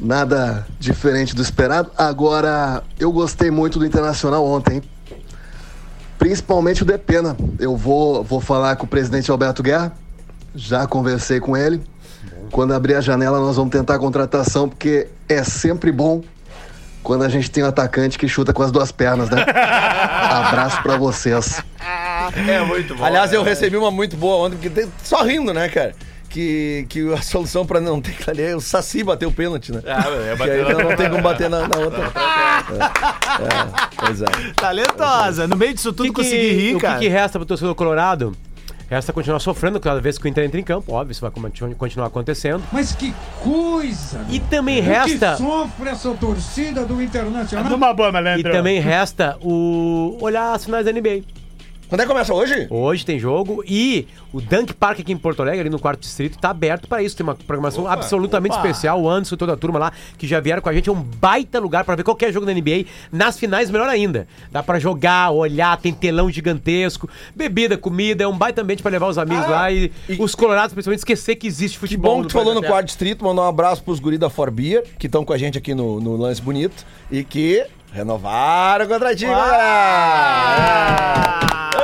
Nada diferente do esperado. Agora, eu gostei muito do Internacional ontem. hein? Principalmente o Depena. Eu vou, vou falar com o presidente Alberto Guerra. Já conversei com ele. Quando abrir a janela, nós vamos tentar a contratação, porque é sempre bom quando a gente tem um atacante que chuta com as duas pernas, né? Abraço pra vocês. é muito bom. Aliás, eu né? recebi uma muito boa ontem, porque só rindo, né, cara? Que, que a solução pra não ter que ali é o Saci bater o pênalti, né? Ah, é que bater aí não tem como bater na, na outra. É, é, pois é. Talentosa. No meio disso tudo que que- consegui rir, o cara. que, que resta pro torcedor colorado? Resta continuar sofrendo cada vez que o Inter entra em campo, óbvio, isso vai continu- continuar acontecendo. Mas que coisa! E também O resta. que sofre essa torcida do Internacional? Numa boa, E malandro. também resta o olhar as finais da NBA. Quando é que começa hoje? Hoje tem jogo e o Dunk Park aqui em Porto Alegre, ali no quarto distrito, tá aberto para isso. Tem uma programação absolutamente opa. especial. O Anderson e toda a turma lá que já vieram com a gente. É um baita lugar para ver qualquer jogo da NBA. Nas finais, melhor ainda. Dá para jogar, olhar, tem telão gigantesco, bebida, comida. É um baita ambiente para levar os amigos Ah, lá e, e- os colorados, principalmente, esquecer que existe Que futebol. bom no que tu falou no quarto distrito, mandar um abraço pros guri da Forbia, que estão com a gente aqui no, no Lance Bonito, e que renovaram o contratinho, galera!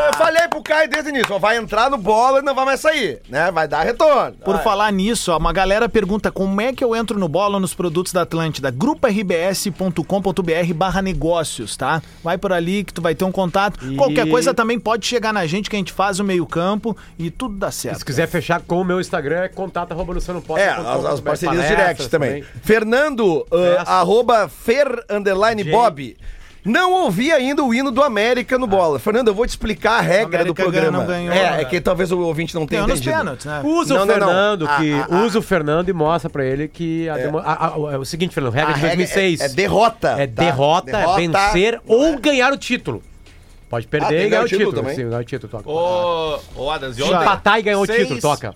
Eu falei pro Caio desde o início, ó, vai entrar no bola e não vai mais sair, né? Vai dar retorno. Por Vai. falar nisso, ó, uma galera pergunta como é que eu entro no bola nos produtos da Atlântida. gruparbs.com.br barra negócios, tá? Vai por ali que tu vai ter um contato. E- Qualquer coisa também pode chegar na gente que a gente faz o meio campo e tudo dá certo. Se quiser fechar com o meu Instagram, é contato arroba Luciano Potter É, as, as parcerias directs também. Fernando, ah, arroba Fer underline. Bob. Não ouvi ainda o hino do América no bola. Fernando, eu vou te explicar a regra América do programa. ganhou, não ganhou, é, né? é que talvez o ouvinte não tenha Ganhou entendido. pênaltis, né? Usa Não, o não, não. Fernando, Ah, que ah, ah. usa o Fernando e mostra pra ele que a demo- a- a- é o seguinte, Fernando, regra A de regra 2006. é, é derrota. É tá? derrota, é vencer ou ganhar o título. Pode Ah, perder tem e ganhar o título. também? Sim, ganhar o título, toca. Ô, ô Adams, e ontem... Empatar e ganhar o seis- título, toca.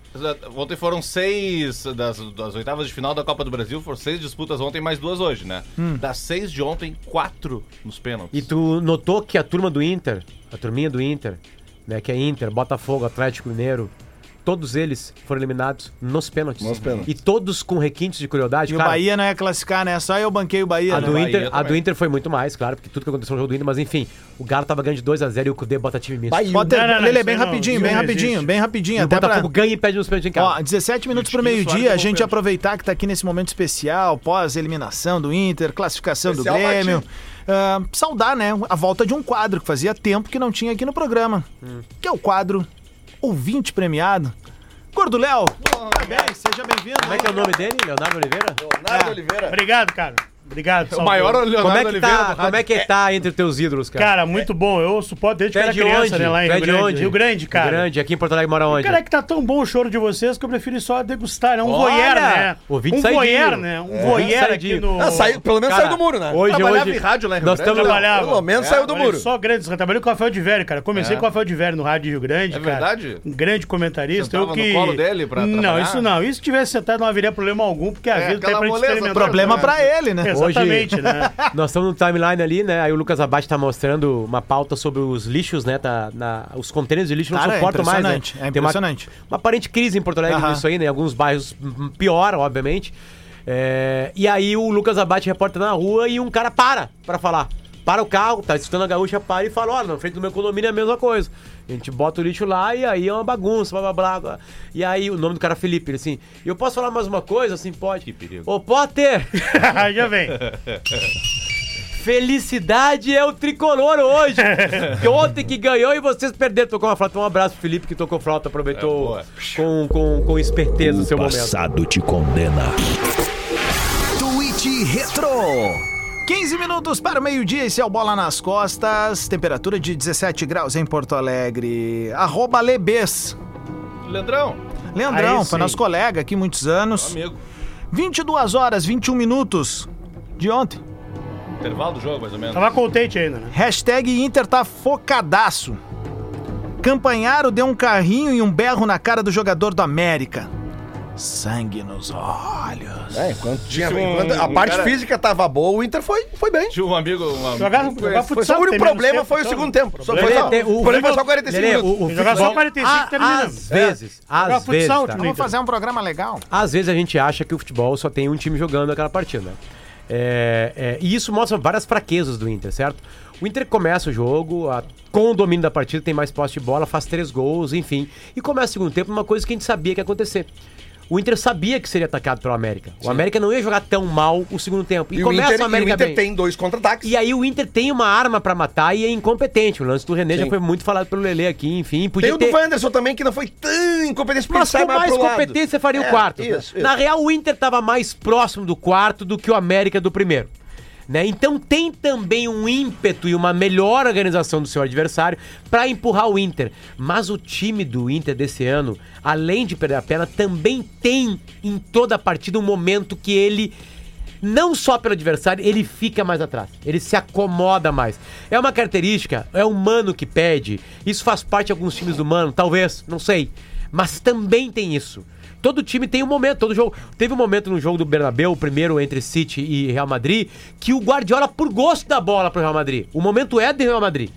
Ontem foram seis das, das oitavas de final da Copa do Brasil, foram seis disputas ontem, mais duas hoje, né? Das seis de ontem, quatro nos pênaltis. E tu notou que a turma do Inter, a turminha do Inter, né, que é Inter, Botafogo, Atlético Mineiro, todos eles foram eliminados nos pênaltis. Nos pênaltis. E todos com requintes de crueldade. E o Bahia não ia classificar, né? Só eu banquei o Bahia. A né? do, Bahia Inter, a do Inter foi muito mais, claro, porque tudo que aconteceu no jogo do Inter, mas enfim, o Galo tava ganhando de 2x0 e o Cudê bota time misto. Bahia. Potter, Não, não, não, Lele, bem rapidinho, bem rapidinho, bem rapidinho. o Até pra... Botafogo ganha e pede nos pênaltis em casa. Ó, 17 minutos pro meio-dia, a gente aproveitar que tá aqui nesse momento especial, pós-eliminação do Inter, classificação Especial do Grêmio. Ah, saudar, né, a volta de um quadro que fazia tempo que não tinha aqui no programa, que é o quadro Ouvinte Premiado. Gordo Léo, parabéns, seja bem-vindo. Como é que é o nome dele? Leonardo Oliveira? Leonardo Oliveira. Obrigado, cara. Obrigado. O Salvador. maior Leonardo Como é que Oliveira tá, do como é que tá entre os teus ídolos, cara? Cara, muito bom. Eu suporto desde que é era de criança, onde? né? Lá em é Rio de Grande. onde? Rio Grande, cara. Rio Grande, aqui em Porto Alegre mora onde? Cara, é que tá tão bom o choro de vocês que eu prefiro só degustar, né? Um Olha! voyeur, né? Ouvinte um saidinho. voyeur, né? Um É. voyeur aqui no... Ah, saiu, pelo menos Cara, saiu do muro, né? Hoje, Trabalhava hoje, em rádio lá em Rio nós Grande? estamos... Trabalhava. Pelo menos saiu do Olha muro. Só grandes. Trabalhei com o Rafael de Velho, cara. Comecei É. com o Rafael de Velho no Rádio Rio Grande, É cara. verdade? Um grande comentarista. Sentava eu no que... colo dele pra Não, trabalhar? isso não. Isso se tivesse sentado não haveria problema algum, porque a É, vida tá aí aquela pra experimentar. Problema né? pra ele, né? Exatamente, né? Nós estamos no timeline ali, né? Aí o Lucas Abate tá mostrando uma pauta sobre os lixos, né? Tá, na, os contêineres de lixo não Cara, é suportam mais, né? impressionante, é Tem uma- impressionante. Uma, aparente crise em Porto Alegre Aham. nisso aí, né? Em alguns bairros hum, pior, obviamente. É, e aí o Lucas Abate repórter na rua e um cara para pra falar. Para o carro, tá escutando a gaúcha, para e fala, olha, na frente do meu condomínio é a mesma coisa. A gente bota o lixo lá e aí é uma bagunça, blá blá blá. E aí o nome do cara é Felipe, ele assim, eu posso falar mais uma coisa? Assim, pode. Que perigo. Ô, Potter! Já vem. Felicidade é o tricolor hoje. que ontem que ganhou e vocês perderam. Tocou uma flauta. Um abraço pro Felipe que tocou flauta, aproveitou com, com, com esperteza o seu momento. Passado te condena. Tweet Retro. 15 minutos para o meio-dia, esse é o Bola nas Costas. Temperatura de 17 graus em Porto Alegre. Arroba Lebes. Leandrão. Leandrão, Aí foi sim. nosso colega aqui muitos anos. Amigo. 22 horas, 21 minutos de ontem. Intervalo do jogo, mais ou menos. Tava contente ainda, né? Hashtag Inter tá focadaço. Campanharo deu um carrinho e um berro na cara do jogador do América. Sangue nos olhos. É, enquanto, tinha, um- enquanto a um parte cara- física tava boa, o Inter foi, foi bem. Tinha um amigo. Um amigo Jogar, jogar Foi futsal. só o único problema tempo, foi o segundo tempo. Só, foi só, Lelê, o problema foi só 45 Lelê, minutos. o- o Jogar só futebol- 45 Ah, termina. Às vezes, às Jogar vezes, futsal, tá? Vamos fazer um programa legal. Às vezes a gente acha que o futebol só tem um time jogando aquela partida. né? É, é, e isso mostra várias fraquezas do Inter, certo? O Inter começa o jogo a- com o domínio da partida, tem mais posse de bola, faz três gols, enfim. E começa o segundo tempo numa coisa que a gente sabia que ia acontecer. O Inter sabia que seria atacado pelo América. O América não ia jogar tão mal o segundo tempo. E, E o começa Inter, o e o América Inter bem. tem dois contra-ataques. E aí o Inter tem uma arma pra matar e é incompetente. O lance do René já Sim. foi muito falado pelo Lele aqui, enfim. Tem Podia o ter... do Wanderson também, que não foi tão incompetente, Mas com mais pro lado. competência faria É, o quarto. né? Isso, isso. Na real, o Inter estava mais próximo do quarto do que o América do primeiro. Né? Então tem também um ímpeto e uma melhor organização do seu adversário para empurrar o Inter. Mas o time do Inter desse ano, além de perder a perna, também tem em toda a partida um momento que ele não só pelo adversário, ele fica mais atrás. Ele se acomoda mais. É uma característica, é o Mano que pede. Isso faz parte de alguns times do Mano, talvez, não sei. Mas também tem isso. Todo time tem um momento, todo jogo. Teve um momento no jogo do Bernabéu, o primeiro entre City e Real Madrid, que o Guardiola, por gosto da bola pro Real Madrid. O momento é do Real Madrid.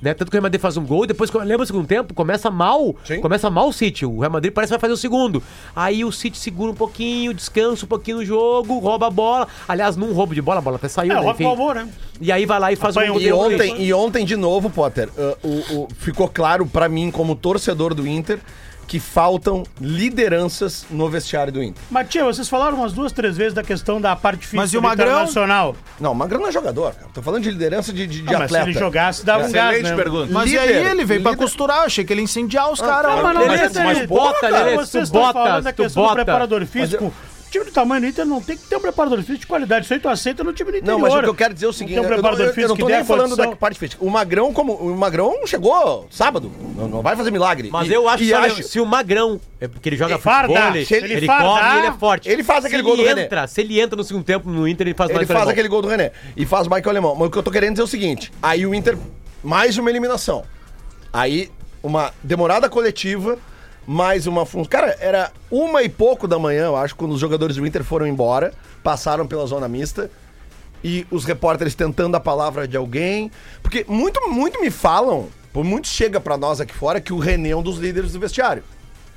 Né? Tanto que o Real Madrid faz um gol e depois, lembra o segundo tempo? Começa mal. Começa mal o City. O Real Madrid parece que vai fazer o segundo. Aí o City segura um pouquinho, descansa um pouquinho no jogo, rouba a bola. Aliás, num roubo de bola, a bola até saiu, É, né? rouba o amor, né? E aí vai lá e faz Apanha um um E gol. ontem, e ontem, de novo, Potter, uh, o- o- ficou claro pra mim, como torcedor do Inter, que faltam lideranças no vestiário do Inter. Mas, tia, vocês falaram umas duas, três vezes da questão da parte física Mas e o Magrão? Internacional. Não, o Magrão não é jogador, cara. Tô falando de liderança de, de, de Ah, mas se atleta. ele jogasse, dava um gás, Excelente né? pergunta. Mas e Líder, aí ele veio pra líder. costurar, eu achei que ele ia incendiar os caras. Não, lá. mas não, Lelê, mas, tu mas, bota, Lelê, vocês tu estão bota, falando da tu questão do bota. preparador Mas físico. Time do tamanho do Inter não tem que ter um preparador físico de qualidade. Isso aí tu aceita no time do interior. Não, mas o que eu quero dizer é o seguinte, Não um eu, não, eu- eu não tô nem falando condição. da parte física. O Magrão, como o Magrão chegou sábado, não, não vai fazer milagre. Mas E- eu acho que olha, se o Magrão, é porque ele joga Ele farda, futebol, ele, se ele ele fardar, corre e ele é forte. ele faz Se aquele gol do René. entra, Se ele entra no segundo tempo no Inter, ele faz Ele faz alemão. aquele gol do René e faz mais que o alemão. Mas o que eu tô querendo dizer é o seguinte: aí o Inter, mais uma eliminação. Aí, uma demorada coletiva, mais uma função. Cara, era uma e pouco da manhã, eu acho, quando os jogadores do Inter foram embora, passaram pela zona mista. E os repórteres tentando a palavra de alguém. Porque muito, muito me falam, por muito chega pra nós aqui fora, que o René é um dos líderes do vestiário.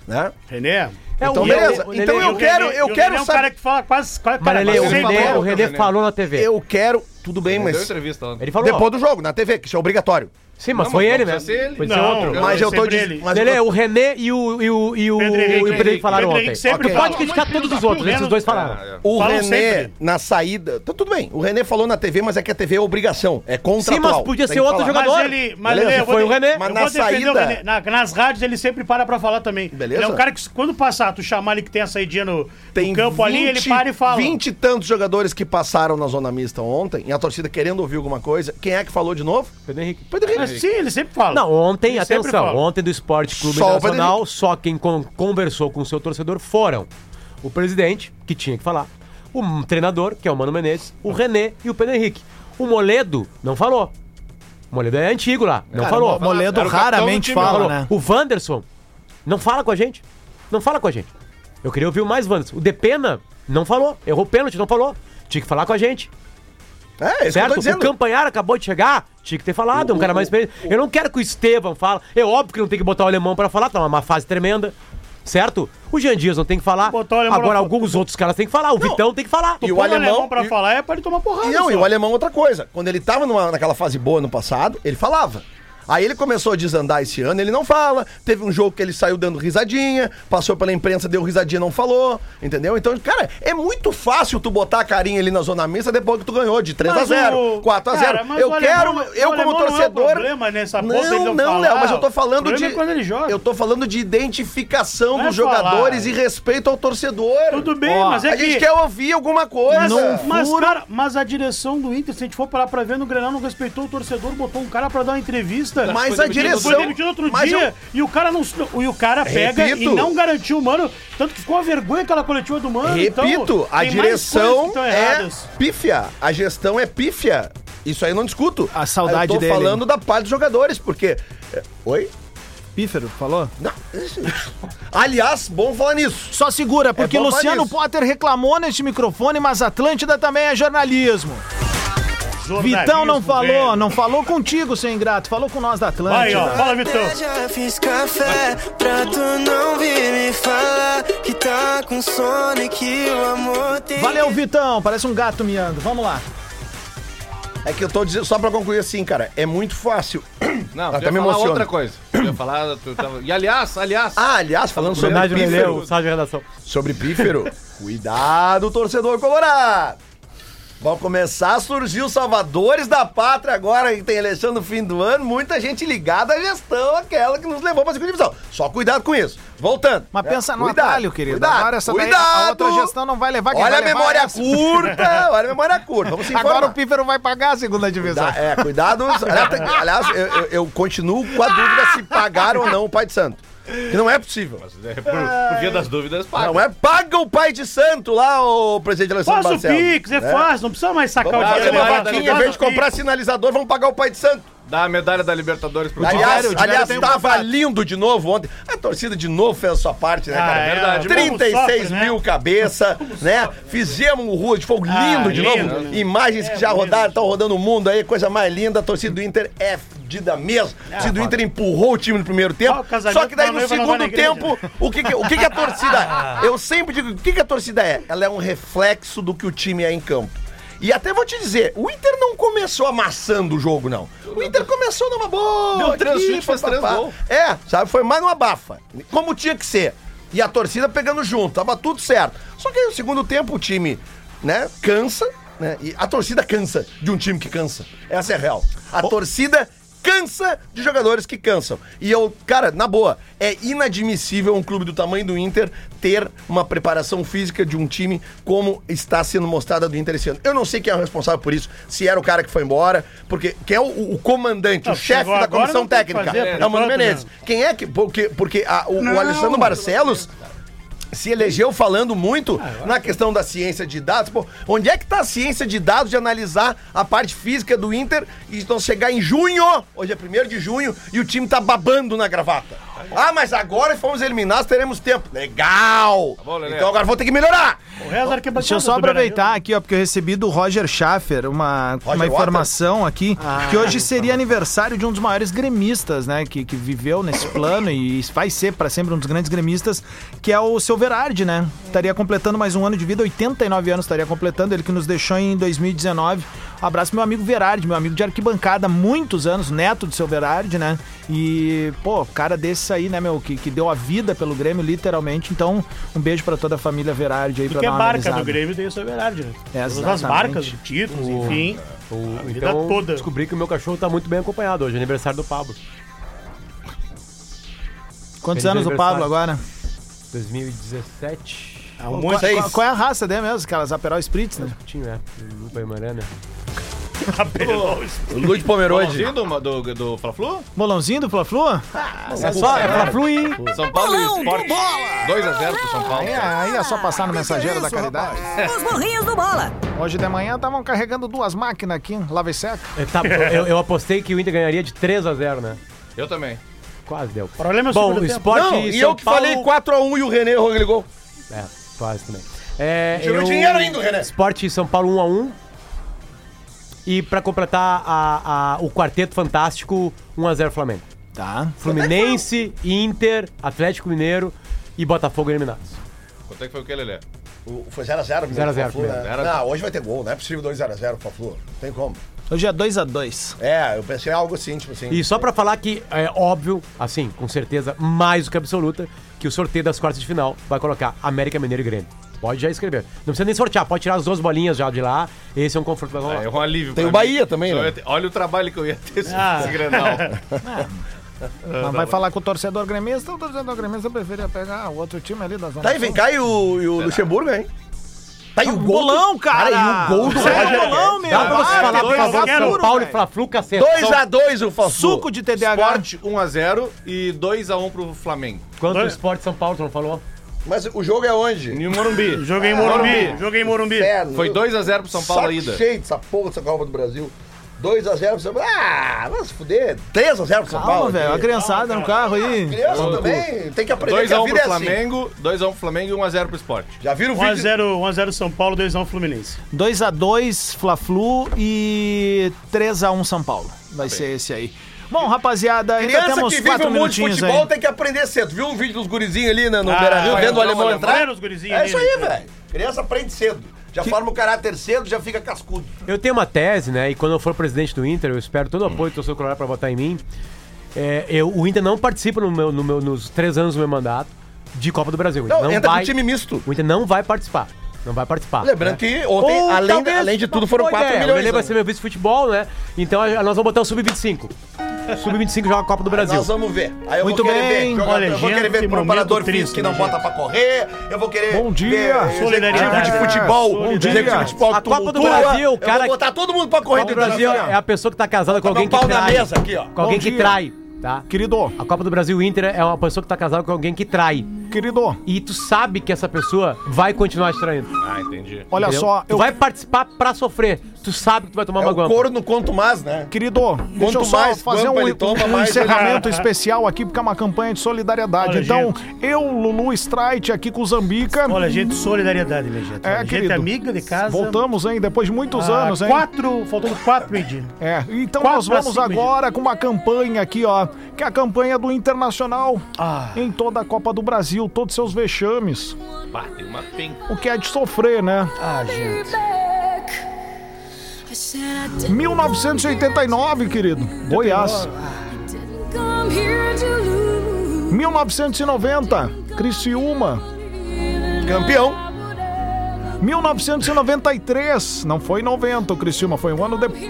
Né? René? Então, o- beleza. o- o- então eu quero, eu o quero René é um saber. cara que fala quase... quase Mas cara, o René, sempre- o René falou na TV. Eu quero. Tudo bem, Deu mas. entrevista lá. Ele falou. Depois do jogo, na TV, que isso é obrigatório. Sim, mas Não, foi mas ele, né? precisa ser ele. Pode ser Não, outro. Mas é eu tô sempre dizendo. ele. mas Lelê, eu- o René e o, e o, e o, Pedro e Henrique. o Pedro Henrique falaram Pedro Henrique ontem. sempre Tu fala. pode criticar todos os outros, esses dois falaram. É, é. O Falam René, sempre. na saída. Tá tudo bem. O René falou na TV, mas é que a TV é obrigação. É Sim, contratual. mas podia Tem ser que outro falar. jogador. Mas ele, mas Beleza, Lelê, eu vou foi de- o René. eu Mas vou na saída- o René. Na- nas rádios ele sempre para pra falar também. Beleza. Ele é um cara que, quando passar, tu chamar ele que tem a saidinha no, no Tem campo ali, ele para e fala. 20 e tantos jogadores que passaram na zona mista ontem, e a torcida querendo ouvir alguma coisa. Quem é que falou de novo? Pedro Henrique. Pedro Henrique. Sim, ele sempre fala. Não, ontem, Ele sempre atenção, fala. ontem do Esporte Clube Só o Internacional, só quem con- conversou com o seu torcedor foram o presidente, que tinha que falar, o treinador, que é o Mano Menezes, o René e o Pedro Henrique. O Moledo não falou. O Moledo é antigo lá, não Cara, falou. o Moledo Era o capitão raramente time, fala, falou. né? O Wanderson não fala com a gente. Não fala com a gente. Eu queria ouvir o mais Wanderson. O Depena não falou. Errou pênalti, não falou. Tinha que falar com a gente. É, isso que eu certo? tô dizendo. O Campanhar acabou de chegar, tinha que ter falado, é um cara mais experiente. Eu não quero que o Estevam fale. É óbvio que não tem que botar o alemão pra falar, tá uma fase tremenda. Certo? O Jean Dias não tem que falar. Botar o alemão Agora, pra- alguns outros caras têm que falar. O Vitão tem que falar. E o Põe alemão- pra e- falar é pra ele tomar porrada. E não, só. e o alemão outra coisa. Quando ele tava numa, naquela fase boa no passado, ele falava. Aí ele começou a desandar esse ano, ele não fala. Teve um jogo que ele saiu dando risadinha, passou pela imprensa, deu risadinha, não falou. Entendeu? Então, cara, é muito fácil tu botar a carinha ali na zona mista depois que tu ganhou de 3 a Mas 0 o- 4 a cara, 0 mas Eu quero, alemão- eu como alemão não é torcedor. problema nessa ponta dele não, não não. Léo, mas eu tô falando de. é quando ele joga. Eu tô falando de identificação Não é dos jogadores falar. e respeito ao torcedor. Tudo bem, Ó, mas é a que- gente quer ouvir alguma coisa. Mas, mas, cara, mas a direção do Inter, se a gente for parar pra ver no Grenal, não respeitou o torcedor, botou um cara pra dar uma entrevista. Mas Foi a direção- Foi demitido outro mas dia. eu- E o cara não. E o cara pega Repito. e não garantiu o mano. Tanto que ficou uma vergonha aquela coletiva do mano. Repito, então, a direção é pífia. A gestão é pífia. Isso aí eu não discuto. A saudade eu tô dele. falando da parte dos jogadores, porque. é, Oi? Pífero, falou? Não. Aliás, bom falar nisso. Só segura, porque falar Luciano. Potter reclamou neste microfone, mas Atlântida também é jornalismo. Vitão não falou, velho. não falou contigo, seu ingrato, falou com nós da Atlântida. Vai, ó, fala, Vitão. Já fiz café pra tu não vir me falar que tá com sono e que o amor tem. Valeu, Vitão, parece um gato miando. Vamos lá. É que eu tô dizendo, só pra concluir assim, cara, é muito fácil. Não, Até eu ia me falar emociona. outra coisa. Eu ia falar... tu tava- E aliás, aliás... Ah, aliás, falando sobre pífero. de redação. Sobre pífero. Cuidado, torcedor colorado. Vão começar a surgir os salvadores da pátria agora, que tem eleição no fim do ano. Muita gente ligada à gestão, aquela que nos levou pra segunda divisão. Só cuidado com isso. Voltando. Mas É, pensa no cuidado, atalho, querido. Cuidado, Agora essa daí, cuidado. a outra gestão não vai levar quem Olha a memória essa. curta, olha a memória curta. Vamos se informar. Agora o Pífero vai pagar a segunda divisão. Cuida- é, cuidado. Aliás, eu, eu- eu continuo com a dúvida se pagaram ou não o pai de santo. Que não é possível. É, por, por via das dúvidas, paga. Não é paga o pai de santo lá, o presidente Alessandro Faz o Barcelos. Pix, é fácil, não precisa mais sacar Vamos o fazer dinheiro. uma vaquinha, em vez de comprar sinalizador, vamos pagar o pai de santo. Dá a medalha da Libertadores pro Aliás, Diário, o aliás tem um tava contrato. lindo de novo ontem. A torcida de novo fez a sua parte, né, Ah, cara? é, Verdade. como 36 sofre, né? mil cabeça, né? Fizemos o Rua de Fogo lindo Ah, de lindo, novo. lindo. Imagens que É, já rodaram, estão rodando o mundo aí, coisa mais linda. A torcida do Inter é mesmo. A torcida do Inter empurrou o time no primeiro tempo. Só que daí da no segundo tempo, o que, que- o que, que a torcida é? Eu sempre digo, o que, que a torcida é? Ela é um reflexo do que o time é em campo. E até vou te dizer, o Inter não começou amassando o jogo, não. O Inter começou numa boa. Deu três aqui, chutes, fez três gols. É, sabe? Foi mais numa bafa. Como tinha que ser. E a torcida pegando junto, tava tudo certo. Só que aí no segundo tempo o time, né, cansa, né? E a torcida cansa de um time que cansa. Essa é a real. A torcida cansa de jogadores que cansam. E eu, cara, na boa, é inadmissível um clube do tamanho do Inter ter uma preparação física de um time como está sendo mostrada do Inter esse ano. Eu não sei quem é o responsável por isso, se era o cara que foi embora, porque quem é o, o comandante, Não, o chefe da comissão não técnica, fazer, é o Mano Menezes. Quem é que. Porque, porque a- o, o Não. Alessandro Barcelos se elegeu falando muito na questão da ciência de dados. Pô, onde é que tá a ciência de dados de analisar a parte física do Inter e então chegar em junho, hoje é 1 de junho, e o time tá babando na gravata? Ah, mas agora que fomos eliminados, teremos tempo. Legal! bom, Lelé. então agora vou ter que melhorar. Deixa eu só aproveitar aqui, ó, porque eu recebi do Roger Schaffer uma, Roger uma informação aqui, Ah, que hoje seria aniversário de um dos maiores gremistas, né, que, que viveu nesse plano e vai ser para sempre um dos grandes gremistas, que é o seu Verardi, né? Estaria completando mais um ano de vida, 89 anos estaria completando, ele que nos deixou em 2019. Um abraço meu amigo Verardi, meu amigo de arquibancada, há muitos anos, neto do seu Verardi, né? E, pô, cara desse aí, né, meu, que, que deu a vida pelo Grêmio, literalmente. Então, um beijo pra toda a família Verardi aí, E pra que é dar uma barca analisada. do Grêmio tem o seu verdade, né? É, Todas as os títulos, enfim. O- A vida então, toda. descobri que o meu cachorro tá muito bem acompanhado hoje, aniversário do Pablo. Quantos Feliz anos o Pablo agora? 2017. É um Qual, qual- qual é a raça dele mesmo? Aquelas Aperol Spritz, né? Tinha, né? Lupa e Marana. O Luiz Pomerode. Bolãozinho do, do, do Fla-Flu? Bolãozinho do Fla-Flu? É só, é pra fluir. São Paulo e Sport. 2x0 pro São Paulo. Aí, aí é só passar no mensageiro da caridade. Os morrinhos do bola. Hoje de manhã estavam carregando duas máquinas aqui, lava e seca. É, tá, eu, eu apostei que o Inter ganharia de 3 a 0 né? Eu também. Quase deu. problema é o Bom, o. Sport Não, e eu que falei 4x1 e o René ligou. É, quase também. É, Tirou dinheiro ainda, René. Esporte São Paulo 1x1. E pra completar a- a- o quarteto fantástico, 1x0 Flamengo. Tá. Fluminense, Inter, Atlético Mineiro e Botafogo eliminados. Quanto é que foi o que, Lelê? O- Foi 0x0 0 a 0 Fla-Flu, né? primeiro. Não, hoje vai ter gol, não é possível 2x0 pro Fla-Flu. Não tem como. Hoje é 2x2. É, eu pensei em algo assim, tipo assim. E só pra falar que é óbvio, assim, com certeza mais do que absoluta, que o sorteio das quartas de final vai colocar América Mineiro e Grêmio. Pode já escrever. Não precisa nem sortear, pode tirar as duas bolinhas já de lá. Esse é um confronto que vai rolar. É um alívio. Tem pra o Bahia mim. também, né? ter- Olha o trabalho que eu ia ter se Ah. fosse Grenal. Mas vai falar com o torcedor gremista, o torcedor gremista preferia pegar o outro time ali da zona. Tá aí, vem cá e o, e o Luxemburgo, hein? Tá aí o gol. Bolão, cara! Cara, e o gol do Roger bolão, Guedes. meu! Dá pra você Vai, falar, por dois favor, São Paulo e. Fla-Flu, caceta. 2x2 o Fla-Flu. Suco de TDAH. Sport 1x0 e 2x1 pro Flamengo. Quanto o Esporte São Paulo, tu não falou? Mas o jogo é onde? Em Morumbi. Joguei em Morumbi. Joguei em Morumbi. Inferno. Foi 2x0 pro São Paulo a Saco ida. cheio dessa porra dessa Copa do Brasil. 2x0 pro São Paulo. Ah, vai se fuder. 3x0 pro São Paulo. Calma, velho. A aqui. criançada no carro aí. Criança também tem que aprender que a 2x1 vida pro é assim. Flamengo, 2x1 pro Flamengo e 1x0 pro Sport. Já viram o vídeo? 1x0 1x0 São Paulo, 2x1 Fluminense. 2x2 Fla-Flu e 3x1 São Paulo. Vai ser esse aí. Bom, rapaziada, ainda Criança temos que vive quatro o mundo de minutinhos futebol aí. tem que aprender cedo. Viu um vídeo dos gurizinhos ali no, no Ah, Beira-Rio, vai, vendo o vai, alemão vai, entrar? vai nos gurizinhos É ali, isso aí, né? velho. Criança aprende cedo. Já forma o caráter cedo, já fica cascudo. Eu tenho uma tese, né? E quando eu for presidente do Inter, eu espero todo o apoio do torcedor colorado pra votar em mim. É, eu, o Inter não participa no meu, no meu- nos três anos do meu mandato de Copa do Brasil. O Inter Não, entra vai, com time misto. O Inter não vai participar. Não vai participar. Lembrando né? que ontem, Ou além, talvez- além de tudo, foram Boa 4 ideia, milhões. O Lelê vai né? ser meu vice-futebol, né? Então a- nós vamos botar o Sub-25. Sub-25 joga a Copa do Brasil. Nós vamos ver. Aí eu Muito vou querer bem. ver. jogador- Olha, eu vou querer gente, ver que preparador triste, físico que não né, bota gente? pra correr. Eu vou querer. Bom dia. ver Solidariedade. de futebol. Bom dia. de futebol. A Copa do. Brasil, o Eu cara- vou botar todo mundo pra correr Copa do Brasil é a pessoa que tá casada com alguém que pau na trai. mesa aqui, ó. Com alguém que trai, tá? Querido, A Copa do Brasil Inter é uma pessoa que tá casada com alguém que trai. querido, E tu sabe que essa pessoa vai continuar te traindo. Ah, entendi. olha entendeu? só, Tu eu vai participar pra sofrer. Tu sabe que tu vai tomar É uma o guampa. corno quanto mais, né? Querido, deixa eu Quanto só mais fazer guampa um, ele toma, um mais encerramento especial aqui, porque é uma campanha de solidariedade. Olha, então, eu, Lulu Streit, aqui com o Zambica. Olha, gente, solidariedade, minha gente. É, gente querido. amiga de casa. Voltamos, hein? Depois de muitos Ah, anos, hein? Quatro, faltando quatro medir. É, então Quatro nós vamos cinco, agora com uma campanha aqui, ó, que é a campanha do Internacional Ah. em toda a Copa do Brasil, todos seus vexames. Bah, tem uma penca. O que é de sofrer, né? Ah, gente. 1989, querido. Goiás. 1990, Criciúma. Campeão. 1993, não foi 90 o Criciúma, foi um ano depois.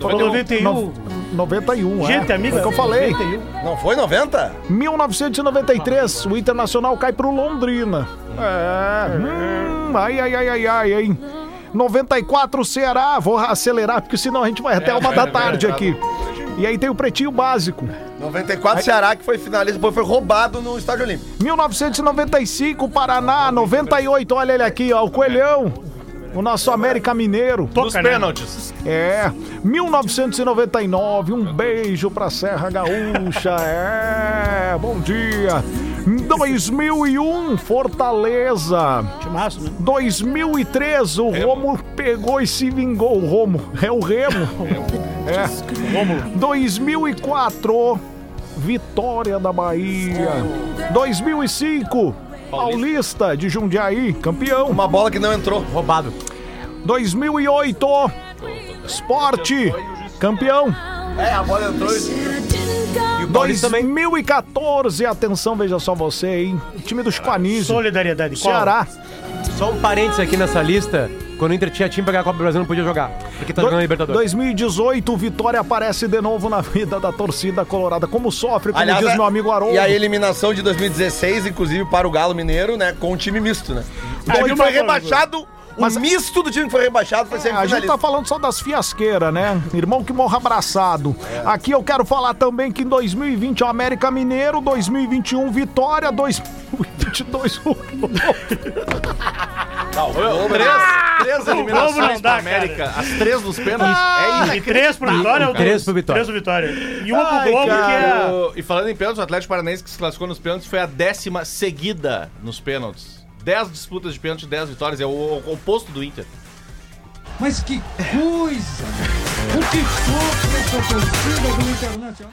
Foi 91. 91, Gente, é. amiga, Foi o que eu falei. 91. Não foi 90? 1993, o Internacional cai pro Londrina. É. Hum, ai, ai, ai, ai, ai, hein? 94, Ceará. Vou acelerar, porque senão a gente vai até uma da tarde aqui. E aí tem o Pretinho Básico. 94 Ceará, que foi finalista, depois foi roubado no Estádio Olímpico. 1995, Paraná. 98, olha ele aqui, ó, o Coelhão. O nosso América Mineiro. Nos né? pênaltis. É, 1999, um beijo pra Serra Gaúcha, é, bom dia. 2001, Fortaleza. Timaço, né? 2003, o Romo pegou e se vingou. O Romo, é o Remo. É. Rômulo. 2004, Vitória da Bahia. 2005, Paulista de Jundiaí, campeão. Uma bola que não entrou. Roubado. 2008, Esporte, campeão. É, a bola entrou. E o Paulista também. 2014, atenção, veja só você, hein? O time dos Panísio, Solidariedade. Qual? Ceará. Só um parênteses aqui nessa lista. Quando o Inter tinha time pra ganhar a Copa do Brasil, não podia jogar. Porque tá jogando a Libertadores. 2018, Vitória aparece de novo na vida da torcida colorada. Como sofre, como diz a- meu amigo Haroldo. E a eliminação de 2016, inclusive, para o Galo Mineiro, né? Com o time misto, né? Viu foi uma rebaixado, o Mas- misto do time que foi rebaixado foi É, sempre a gente tá falando só das fiasqueiras, né? Irmão que morra abraçado. Aqui eu quero falar também que em 2020 é o América Mineiro, 2021 Vitória, 2022 o Três, três Globo eliminações não dá, América. As três nos pênaltis. Ah, é e três pro Vitória ou três pro Vitória. Três pro Vitória. E uma Ai, pro Globo, que é... O- E falando em pênaltis, o Atlético Paranaense que se classificou nos pênaltis foi a décima seguida nos pênaltis. 10 disputas de pênalti, 10 vitórias. É o, o oposto do Inter. Mas que coisa! O que sofre essa torcida do Internacional?